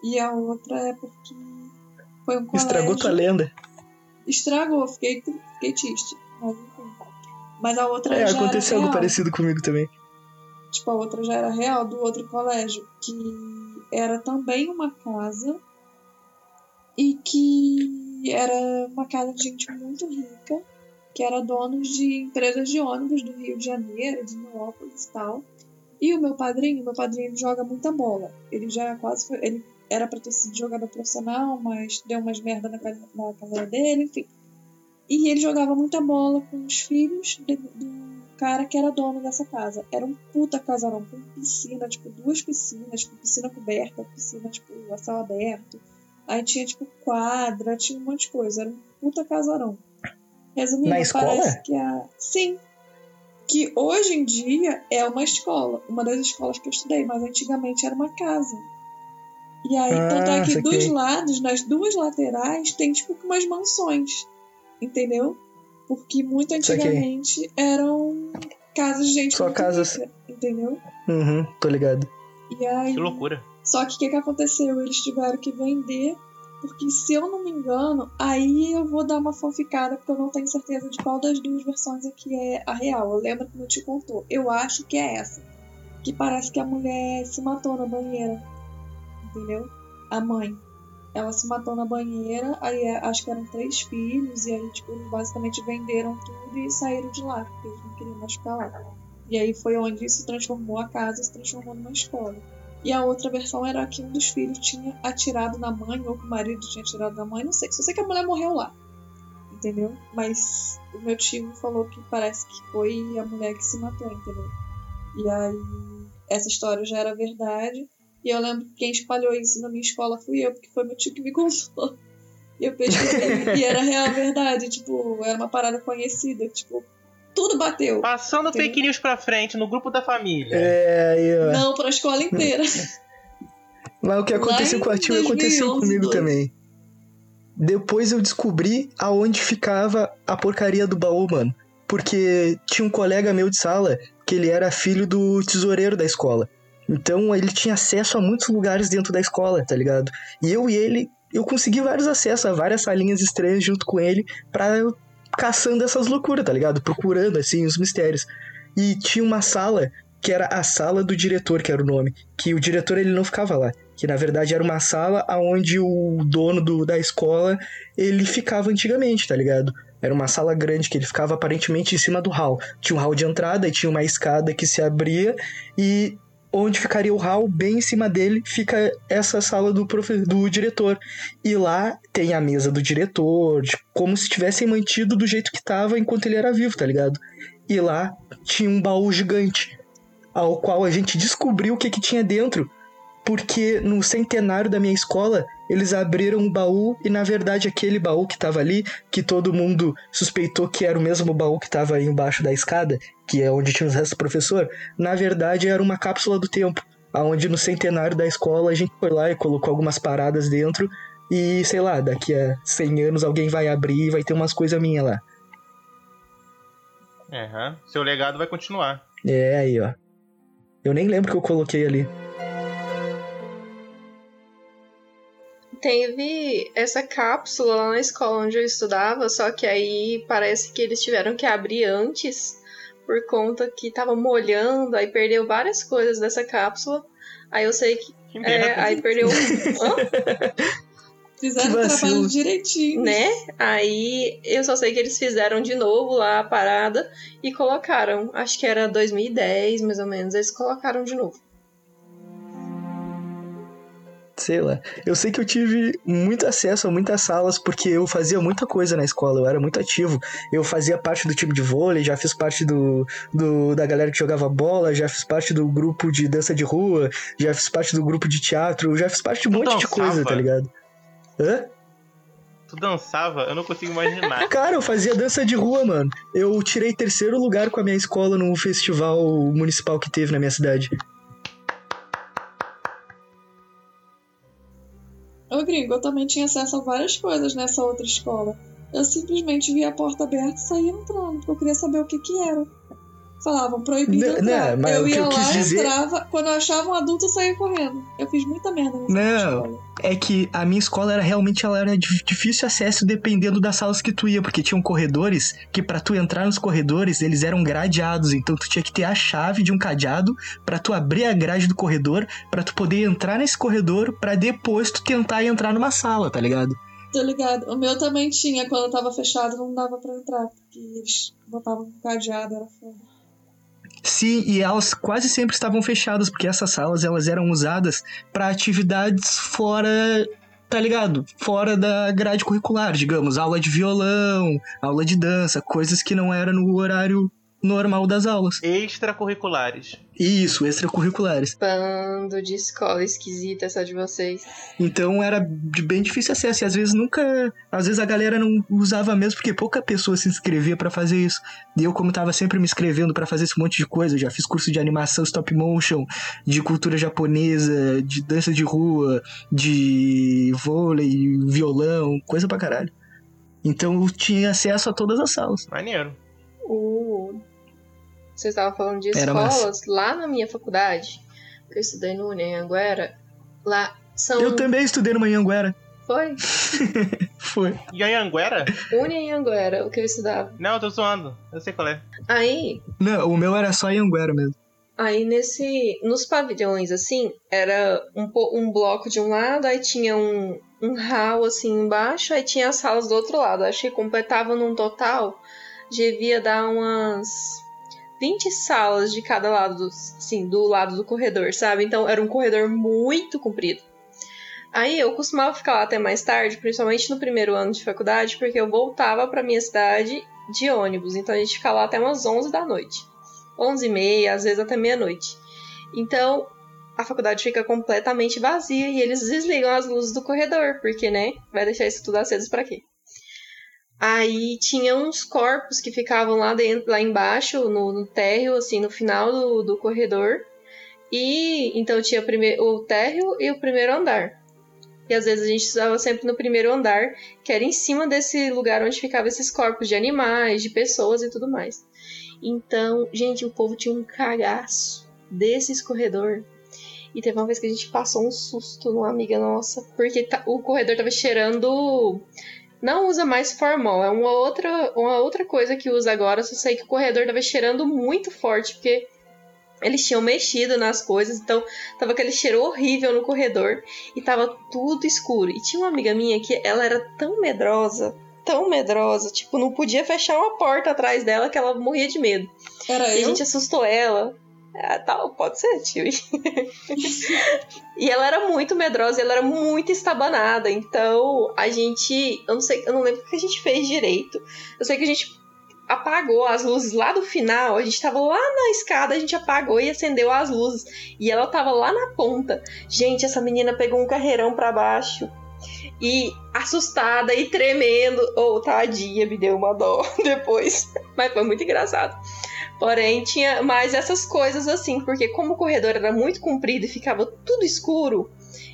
E a outra é porque foi um colégio... Estragou tua lenda. Estragou, fiquei, fiquei triste. Mas enfim. Mas a outra É, já aconteceu algo real. parecido comigo também. Tipo, a outra já era real do outro colégio, que era também uma casa e que era uma casa de gente muito rica, que era donos de empresas de ônibus do Rio de Janeiro, de Neópolis e tal. E o meu padrinho, meu padrinho joga muita bola. Ele já quase foi, ele era pra ter sido jogador profissional, mas deu umas merda na, na carreira dele, enfim. E ele jogava muita bola com os filhos de- do cara que era dono dessa casa. Era um puta casarão com piscina, tipo, duas piscinas, tipo, piscina coberta, piscina, tipo, a céu aberto. Aí tinha, tipo, quadra, tinha um monte de coisa. Era um puta casarão. Resumindo, Na escola? parece que a. Sim. Que hoje em dia é uma escola. Uma das escolas que eu estudei, mas antigamente era uma casa. E aí, Ah, tanto é que saquei. dos lados, nas duas laterais, tem tipo umas mansões. Entendeu? Porque muito antigamente eram casas de gente Só casas. rica, entendeu? Uhum, tô ligado. E aí, Que loucura. só que o que, que aconteceu? Eles tiveram que vender, porque se eu não me engano, aí eu vou dar uma fanficada, porque eu não tenho certeza de qual das duas versões aqui é a real. Eu lembro que meu tio contou. Eu acho que é essa. Que parece que a mulher se matou na banheira. Entendeu? A mãe. Ela se matou na banheira, aí é- acho que eram três filhos, e aí, tipo, basicamente venderam tudo e saíram de lá, porque eles não queriam mais ficar lá. E aí foi onde se transformou a casa, se transformou numa escola. E a outra versão era que um dos filhos tinha atirado na mãe, ou que o marido tinha atirado na mãe, não sei. Só sei que a mulher morreu lá. Entendeu? Mas o meu tio falou que parece que foi a mulher que se matou, entendeu? E aí essa história já era verdade. E eu lembro que quem espalhou isso na minha escola fui eu, porque foi meu tio que me contou. E eu pesquisei e era real verdade, tipo, era uma parada conhecida, tipo, tudo bateu. Passando Entendi. fake news pra frente no grupo da família. É, aí, ó. Não pra escola inteira. Mas o que aconteceu com a tia aconteceu 2011, comigo também. Depois eu descobri aonde ficava a porcaria do baú, mano. Porque tinha um colega meu de sala que ele era filho do tesoureiro da escola. Então ele tinha acesso a muitos lugares dentro da escola, tá ligado? E eu e ele, eu consegui vários acessos a várias salinhas estranhas junto com ele pra caçando essas loucuras, tá ligado? Procurando, assim, os mistérios. E tinha uma sala que era a sala do diretor, que era o nome. Que o diretor ele não ficava lá. Que na verdade era uma sala onde o dono do, da escola ele ficava antigamente, tá ligado? Era uma sala grande que ele ficava aparentemente em cima do hall. Tinha um hall de entrada e tinha uma escada que se abria e onde ficaria o hall, bem em cima dele, fica essa sala do, profe do diretor. E lá tem a mesa do diretor, como se tivessem mantido do jeito que estava enquanto ele era vivo, tá ligado? E lá tinha um baú gigante, ao qual a gente descobriu o que, que tinha dentro porque no centenário da minha escola eles abriram um baú e na verdade aquele baú que estava ali, que todo mundo suspeitou que era o mesmo baú que estava aí embaixo da escada, que é onde tinha os restos do professor, na verdade era uma cápsula do tempo, aonde no centenário da escola a gente foi lá e colocou algumas paradas dentro e sei lá, daqui a 100 anos alguém vai abrir e vai ter umas coisas minhas lá. Uhum. Seu legado vai continuar. É, aí, ó. Eu nem lembro que eu coloquei ali. Teve essa cápsula lá na escola onde eu estudava, só que aí parece que eles tiveram que abrir antes por conta que tava molhando, aí perdeu várias coisas dessa cápsula. Aí eu sei que. que é, aí perdeu. Fizeram o trabalho direitinho. Né? Aí eu só sei que eles fizeram de novo lá a parada e colocaram. Acho que era 2010, mais ou menos. Eles colocaram de novo sei lá. Eu sei que eu tive muito acesso a muitas salas porque eu fazia muita coisa na escola, eu era muito ativo. Eu fazia parte do time de vôlei, já fiz parte do, do da galera que jogava bola, já fiz parte do grupo de dança de rua, já fiz parte do grupo de teatro, já fiz parte de um monte de coisa, tá ligado? Hã? Tu dançava? Eu não consigo imaginar. Cara, eu fazia dança de rua, mano. Eu tirei terceiro lugar com a minha escola num festival municipal que teve na minha cidade. Ô gringo, eu também tinha acesso a várias coisas nessa outra escola. Eu simplesmente via a porta aberta e saía entrando, porque eu queria saber o que que era. Falavam proibido não, entrar. Não, eu ia eu lá, dizer... entrava, quando eu achava um adulto, eu saía correndo. Eu fiz muita merda nessa Não, escola. é que a minha escola era realmente ela era de difícil acesso dependendo das salas que tu ia, porque tinham corredores que para tu entrar nos corredores, eles eram gradeados, então tu tinha que ter a chave de um cadeado para tu abrir a grade do corredor, para tu poder entrar nesse corredor, para depois tu tentar entrar numa sala, tá ligado? Tô ligado. O meu também tinha, quando tava fechado não dava para entrar, porque eles botavam um cadeado, era foda. Sim, e elas quase sempre estavam fechadas, porque essas salas elas eram usadas para atividades fora, tá ligado? Fora da grade curricular, digamos, aula de violão, aula de dança, coisas que não eram no horário normal das aulas. Extracurriculares. Isso, extracurriculares. Bando de escola esquisita essa de vocês. Então era de bem difícil acesso. E às vezes nunca. Às vezes a galera não usava mesmo, porque pouca pessoa se inscrevia para fazer isso. E eu, como tava sempre me inscrevendo para fazer esse monte de coisa, já fiz curso de animação stop motion, de cultura japonesa, de dança de rua, de vôlei, violão, coisa pra caralho. Então eu tinha acesso a todas as salas. Maneiro. Uh, você estava falando de escolas lá na minha faculdade, que eu estudei no Anhanguera, lá são... Eu também estudei no Anhanguera. Foi? Foi. E Anhanguera? Anhanguera, o que eu estudava. Não, eu tô zoando. Eu sei qual é. Aí... Não, o meu era só Anhanguera mesmo. Aí nesse... Nos pavilhões, assim, era um, um bloco de um lado, aí tinha um, um hall, assim, embaixo, aí tinha as salas do outro lado. Acho que completava num total devia dar umas 20 salas de cada lado, do, sim, do lado do corredor, sabe? Então era um corredor muito comprido. Aí eu costumava ficar lá até mais tarde, principalmente no primeiro ano de faculdade, porque eu voltava para minha cidade de ônibus. Então a gente ficava lá até umas 11 da noite. 11 e meia, às vezes até meia-noite. Então a faculdade fica completamente vazia e eles desligam as luzes do corredor, porque, né? Vai deixar isso tudo aceso para quê? Aí tinha uns corpos que ficavam lá dentro, lá embaixo, no, no térreo, assim, no final do, do corredor. E então tinha o, primeiro, o térreo e o primeiro andar. E às vezes a gente estudava sempre no primeiro andar, que era em cima desse lugar onde ficavam esses corpos de animais, de pessoas e tudo mais. Então, gente, o povo tinha um cagaço desse escorredor. E teve uma vez que a gente passou um susto numa amiga nossa, porque tá- o corredor tava cheirando. Não usa mais formol, é uma outra, uma outra coisa que usa agora. Só sei que o corredor tava cheirando muito forte, porque eles tinham mexido nas coisas, então tava aquele cheiro horrível no corredor e tava tudo escuro. E tinha uma amiga minha que ela era tão medrosa, tão medrosa, tipo, não podia fechar uma porta atrás dela que ela morria de medo. Era E a eu? gente assustou ela. Ah, tal, pode ser, tio. e ela era muito medrosa, ela era muito estabanada. Então, a gente. Eu não sei, eu não lembro o que a gente fez direito. Eu sei que a gente apagou as luzes lá do final. A gente tava lá na escada, a gente apagou e acendeu as luzes. E ela tava lá na ponta. Gente, essa menina pegou um carreirão pra baixo. E assustada e tremendo. Oh, tadinha, me deu uma dó depois. Mas foi muito engraçado. Porém, tinha mais essas coisas assim, porque como o corredor era muito comprido e ficava tudo escuro,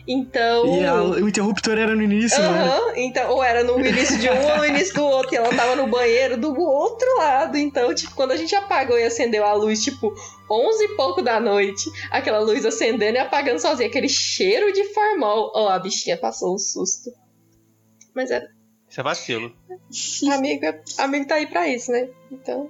então. E a- o interruptor era no início, né? Aham, então, ou era no início de um ou no início do outro, e ela tava no banheiro do outro lado. Então, tipo, quando a gente apagou e acendeu a luz, tipo, 11 e pouco da noite, aquela luz acendendo e apagando sozinha, aquele cheiro de formol. Ó, a bichinha passou um susto. Mas é. Isso é vacilo. Amigo, amigo tá aí pra isso, né? Então.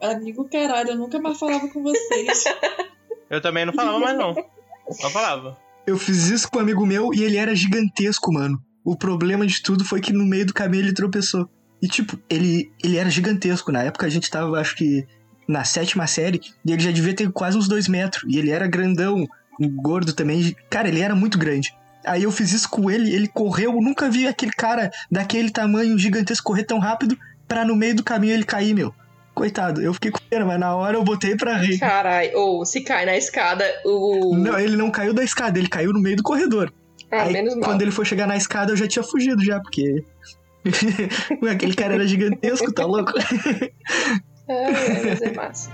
Amigo, caralho, eu nunca mais falava com vocês. Eu também não falava mais, não. Não falava. Eu fiz isso com um amigo meu e ele era gigantesco, mano. O problema de tudo foi que no meio do caminho ele tropeçou. E, tipo, ele, ele era gigantesco. Na época a gente tava, acho que, na sétima série, e ele já devia ter quase uns dois metros. E ele era grandão, gordo também. Cara, ele era muito grande. Aí eu fiz isso com ele, ele correu. Eu nunca vi aquele cara daquele tamanho gigantesco correr tão rápido pra no meio do caminho ele cair, meu. Coitado, eu fiquei com pena, mas na hora eu botei pra rir. Carai, ou se cai na escada, o. Não, ele não caiu da escada, ele caiu no meio do corredor. Ah, Aí, menos mal. quando ele foi chegar na escada, eu já tinha fugido já, porque. Aquele cara era gigantesco, tá louco? Ai, ai, mas é massa.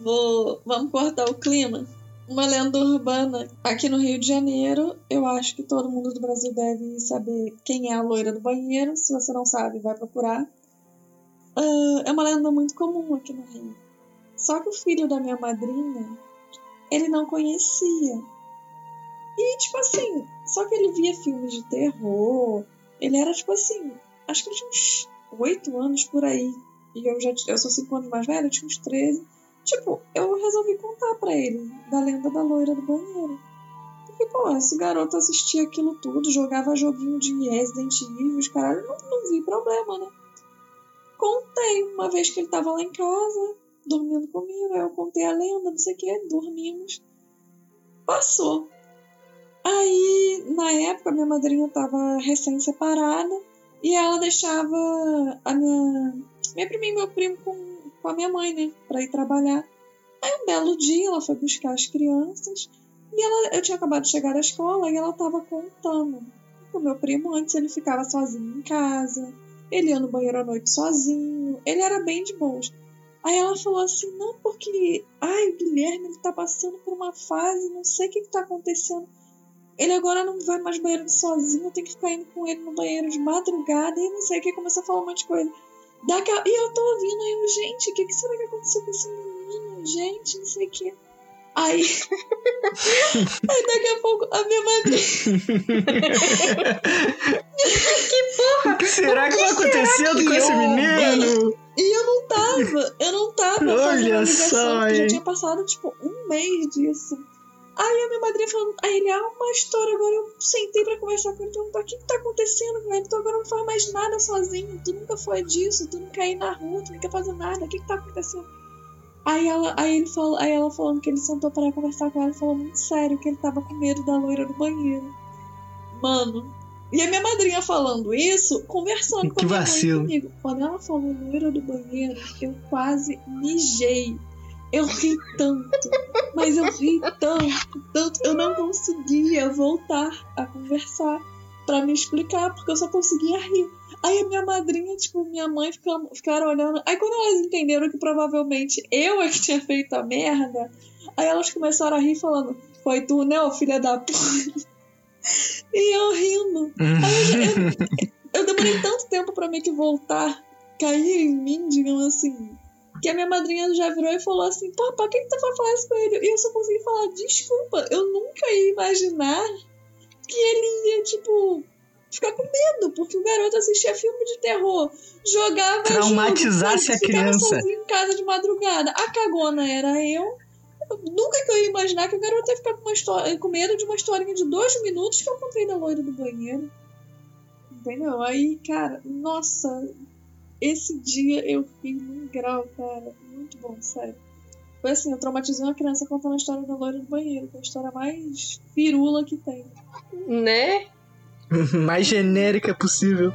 Vou, vamos cortar o clima. Uma lenda urbana aqui no Rio de Janeiro. Eu acho que todo mundo do Brasil deve saber quem é a loira do banheiro. Se você não sabe, vai procurar. Ah, é uma lenda muito comum aqui no Rio. Só que o filho da minha madrinha, ele não conhecia. E, tipo assim, só que ele via filmes de terror. Ele era, tipo assim, acho que ele tinha uns 8 anos por aí. E eu já eu sou 5 anos mais velha, eu tinha uns 13. Tipo, eu resolvi contar pra ele da lenda da loira do banheiro. Porque, pô, esse garoto assistia aquilo tudo, jogava joguinho de Resident Evil, os caralho, não, não vi problema, né? Contei uma vez que ele tava lá em casa, dormindo comigo, aí eu contei a lenda, não sei o que, dormimos. Passou. Aí, na época, minha madrinha tava recém-separada e ela deixava a minha, minha prima e meu primo com com a minha mãe, né? Pra ir trabalhar. Aí um belo dia ela foi buscar as crianças e ela, eu tinha acabado de chegar da escola e ela tava contando. O meu primo antes ele ficava sozinho em casa, ele ia no banheiro à noite sozinho, ele era bem de boas. Aí ela falou assim, não, porque ai, o Guilherme ele tá passando por uma fase, não sei o que, que tá acontecendo. Ele agora não vai mais banheiro sozinho, tem que ficar indo com ele no banheiro de madrugada e não sei o que, começou a falar um monte de coisa. Daqui a... E eu tô ouvindo aí, eu, gente, o que, que será que aconteceu com esse menino? Gente, não sei o que. Aí. aí daqui a pouco a minha madrinha. O que será que tá acontecendo com esse houve? menino? E eu não tava, eu não tava Olha fazendo a ligação, só, porque já tinha passado, tipo, um mês disso. Aí a minha madrinha falando, aí ele, ah, uma história, agora eu sentei pra conversar com ele, perguntar, o que que tá acontecendo, velho? Tu agora não faz mais nada sozinho, tu nunca foi disso, tu nunca ia na rua, tu nunca fazer nada, o que que tá acontecendo? Aí ela, aí ele falou, aí ela falando que ele sentou para conversar com ela, falou muito sério que ele tava com medo da loira do banheiro. Mano, e a minha madrinha falando isso, conversando com Que a minha vacilo. mãe comigo. Quando ela falou loira do banheiro, eu quase mijei. Eu ri tanto, mas eu ri tanto, tanto, eu não conseguia voltar a conversar pra me explicar, porque eu só conseguia rir. Aí a minha madrinha, tipo, minha mãe ficaram, ficaram olhando. Aí quando elas entenderam que provavelmente eu é que tinha feito a merda, aí elas começaram a rir falando, foi tu, né, ô filha da puta? E eu rindo. Aí eu, eu, eu demorei tanto tempo pra meio que voltar, cair em mim, digamos assim. Que a minha madrinha já virou e falou assim: pô, pra que, que tu vai falar isso com ele? E eu só consegui falar: desculpa, eu nunca ia imaginar que ele ia, tipo, ficar com medo, porque o garoto assistia filme de terror, jogava. Traumatizasse jogo, a criança. sozinho em casa de madrugada. A cagona era eu. Nunca que eu ia imaginar que o garoto ia ficar com, uma história, com medo de uma historinha de dois minutos que eu contei da loira do banheiro. Entendeu? Aí, cara, nossa, esse dia eu fiquei num grau, cara. Muito bom, sério. Foi assim, eu traumatizei uma criança contando a história da loira do banheiro, que é a história mais firula que tem. Né? Mais genérica possível.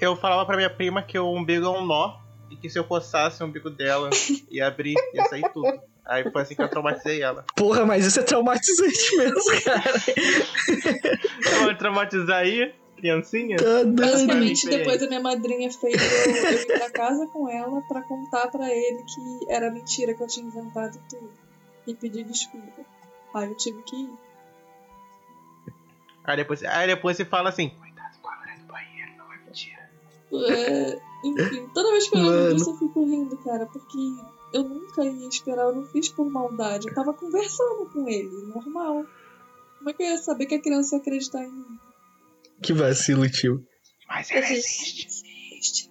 Eu falava pra minha prima que o umbigo é um nó e que se eu coçasse o umbigo dela ia abrir, ia sair tudo. Aí foi assim que eu traumatizei ela. Porra, mas isso é traumatizante mesmo, cara. Eu vou traumatizar aí, criancinha? Tá. Basicamente, depois a minha madrinha fez eu, eu ir pra casa com ela pra contar pra ele que era mentira que eu tinha inventado tudo. E pedir desculpa. Aí eu tive que ir. Aí depois, aí depois você fala assim, cuidado com a hora do banheiro, não é mentira. É, enfim, toda vez que eu lembro disso eu fico rindo, cara, porque eu nunca ia esperar, eu não fiz por maldade. Eu tava conversando com ele, normal. Como é que eu ia saber que a criança ia acreditar em mim? Que vacilo, tio. Mas ela Existe. existe.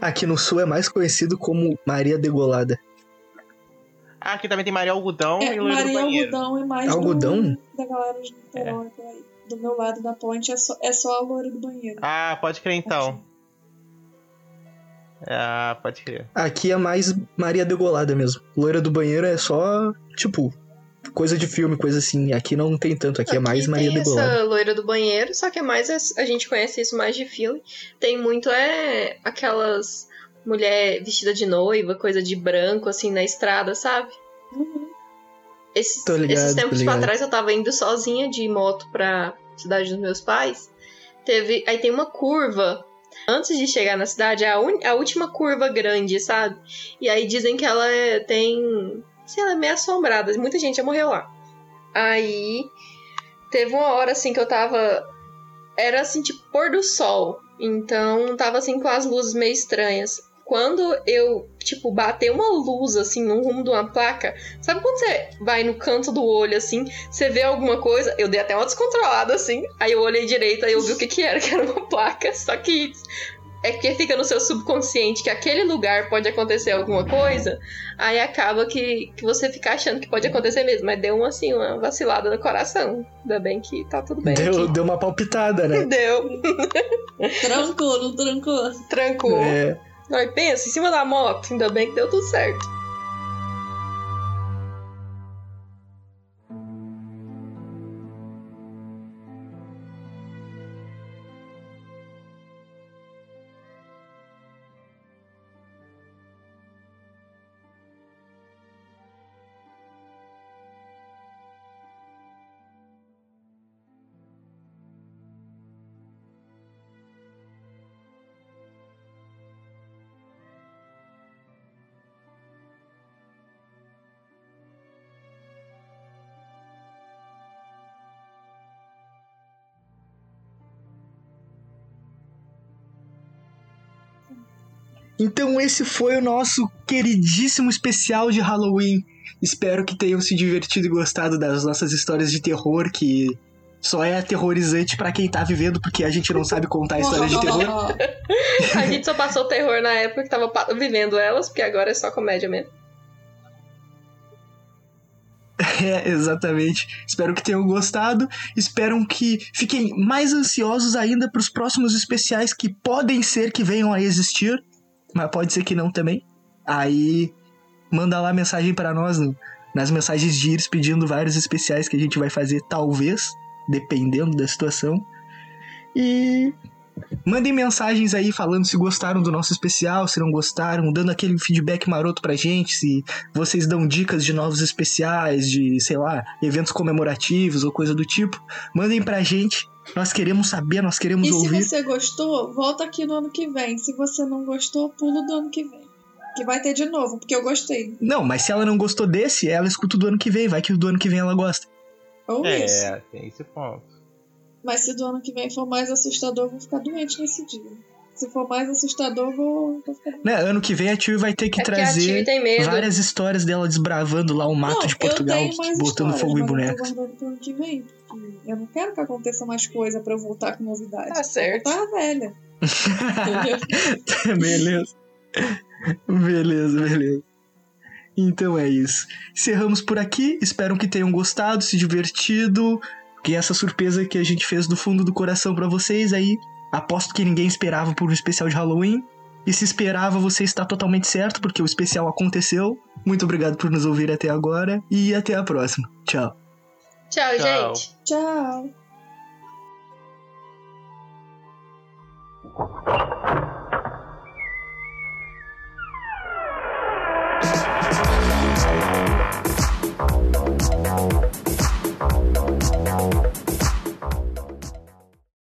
Aqui no sul é mais conhecido como Maria Degolada. Ah, aqui também tem Maria Algodão É, e Loira do Maria Banheiro. Algodão é mais Algodão? do- da galera de Niterói. aí. Do meu lado da ponte é só, é só a loira do banheiro. Ah, pode crer então. Ah, pode crer. Aqui é mais Maria Degolada mesmo. Loira do banheiro é só, tipo, coisa de filme, coisa assim. Aqui não tem tanto, aqui é mais Aqui Maria tem Degolada. essa loira do banheiro, só que é mais a gente conhece isso mais de filme. Tem muito é aquelas mulher vestida de noiva, coisa de branco assim na estrada, sabe? Uhum. Esses, Tô ligado, esses tempos pra trás eu tava indo sozinha de moto pra cidade dos meus pais. Teve, aí tem uma curva. Antes de chegar na cidade, é a, un- a última curva grande, sabe? E aí dizem que ela é- tem. Sei lá, meio assombrada. Muita gente já morreu lá. Aí teve uma hora assim que eu tava. Era assim, tipo pôr do sol. Então tava assim com as luzes meio estranhas. Quando eu, tipo, batei uma luz assim no rumo de uma placa, sabe quando você vai no canto do olho assim, você vê alguma coisa? Eu dei até uma descontrolada assim. Aí eu olhei direito, aí eu vi o que que era, que era uma placa. Só que é porque fica no seu subconsciente que aquele lugar pode acontecer alguma coisa, aí acaba que, que você fica achando que pode acontecer mesmo. Mas deu uma, assim, uma vacilada no coração. Ainda bem que tá tudo bem. Deu, aqui. deu uma palpitada, né? Deu. Trancou, não trancou? Trancou. É. Aí pensa, em cima da moto, ainda bem que deu tudo certo. Então esse foi o nosso queridíssimo especial de Halloween. Espero que tenham se divertido e gostado das nossas histórias de terror, que só é aterrorizante pra quem tá vivendo, porque a gente não sabe contar histórias de terror. A gente só passou terror na época que tava vivendo elas, porque agora é só comédia mesmo. É, exatamente. Espero que tenham gostado. Espero que fiquem mais ansiosos ainda pros próximos especiais que podem ser que venham a existir, mas pode ser que não também. Aí manda lá mensagem pra nós no- nas mensagens de Iris pedindo vários especiais que a gente vai fazer, talvez, dependendo da situação. E mandem mensagens aí falando se gostaram do nosso especial, se não gostaram, dando aquele feedback maroto pra gente, se vocês dão dicas de novos especiais, de, sei lá, eventos comemorativos ou coisa do tipo, mandem pra gente. Nós queremos saber, nós queremos E se ouvir. você gostou, volta aqui no ano que vem. Se você não gostou, pula do ano que vem. Que vai ter de novo, porque eu gostei. Não, mas se ela não gostou desse, ela escuta o do ano que vem, vai que o do ano que vem ela gosta. Ou isso. É, tem esse ponto. Mas se do ano que vem for mais assustador, eu vou ficar doente nesse dia. Se for mais assustador, vou. vou ficar... Né, ano que vem a Tio vai ter que É trazer Tive tem medo. várias histórias dela desbravando lá o mato não, de Portugal, eu botando fogo em eu bonecas. pro ano que vem, eu não quero que aconteça mais coisa pra eu voltar com novidade. Tá certo. Tá velha. Beleza. Beleza, beleza. Então é isso. Encerramos por aqui. Espero que tenham gostado, se divertido. Que essa surpresa que a gente fez do fundo do coração pra vocês aí. Aposto que ninguém esperava por um especial de Halloween. E se esperava, você está totalmente certo, porque o especial aconteceu. Muito obrigado por nos ouvir até agora. E até a próxima. Tchau. Tchau, Tchau. gente. Tchau.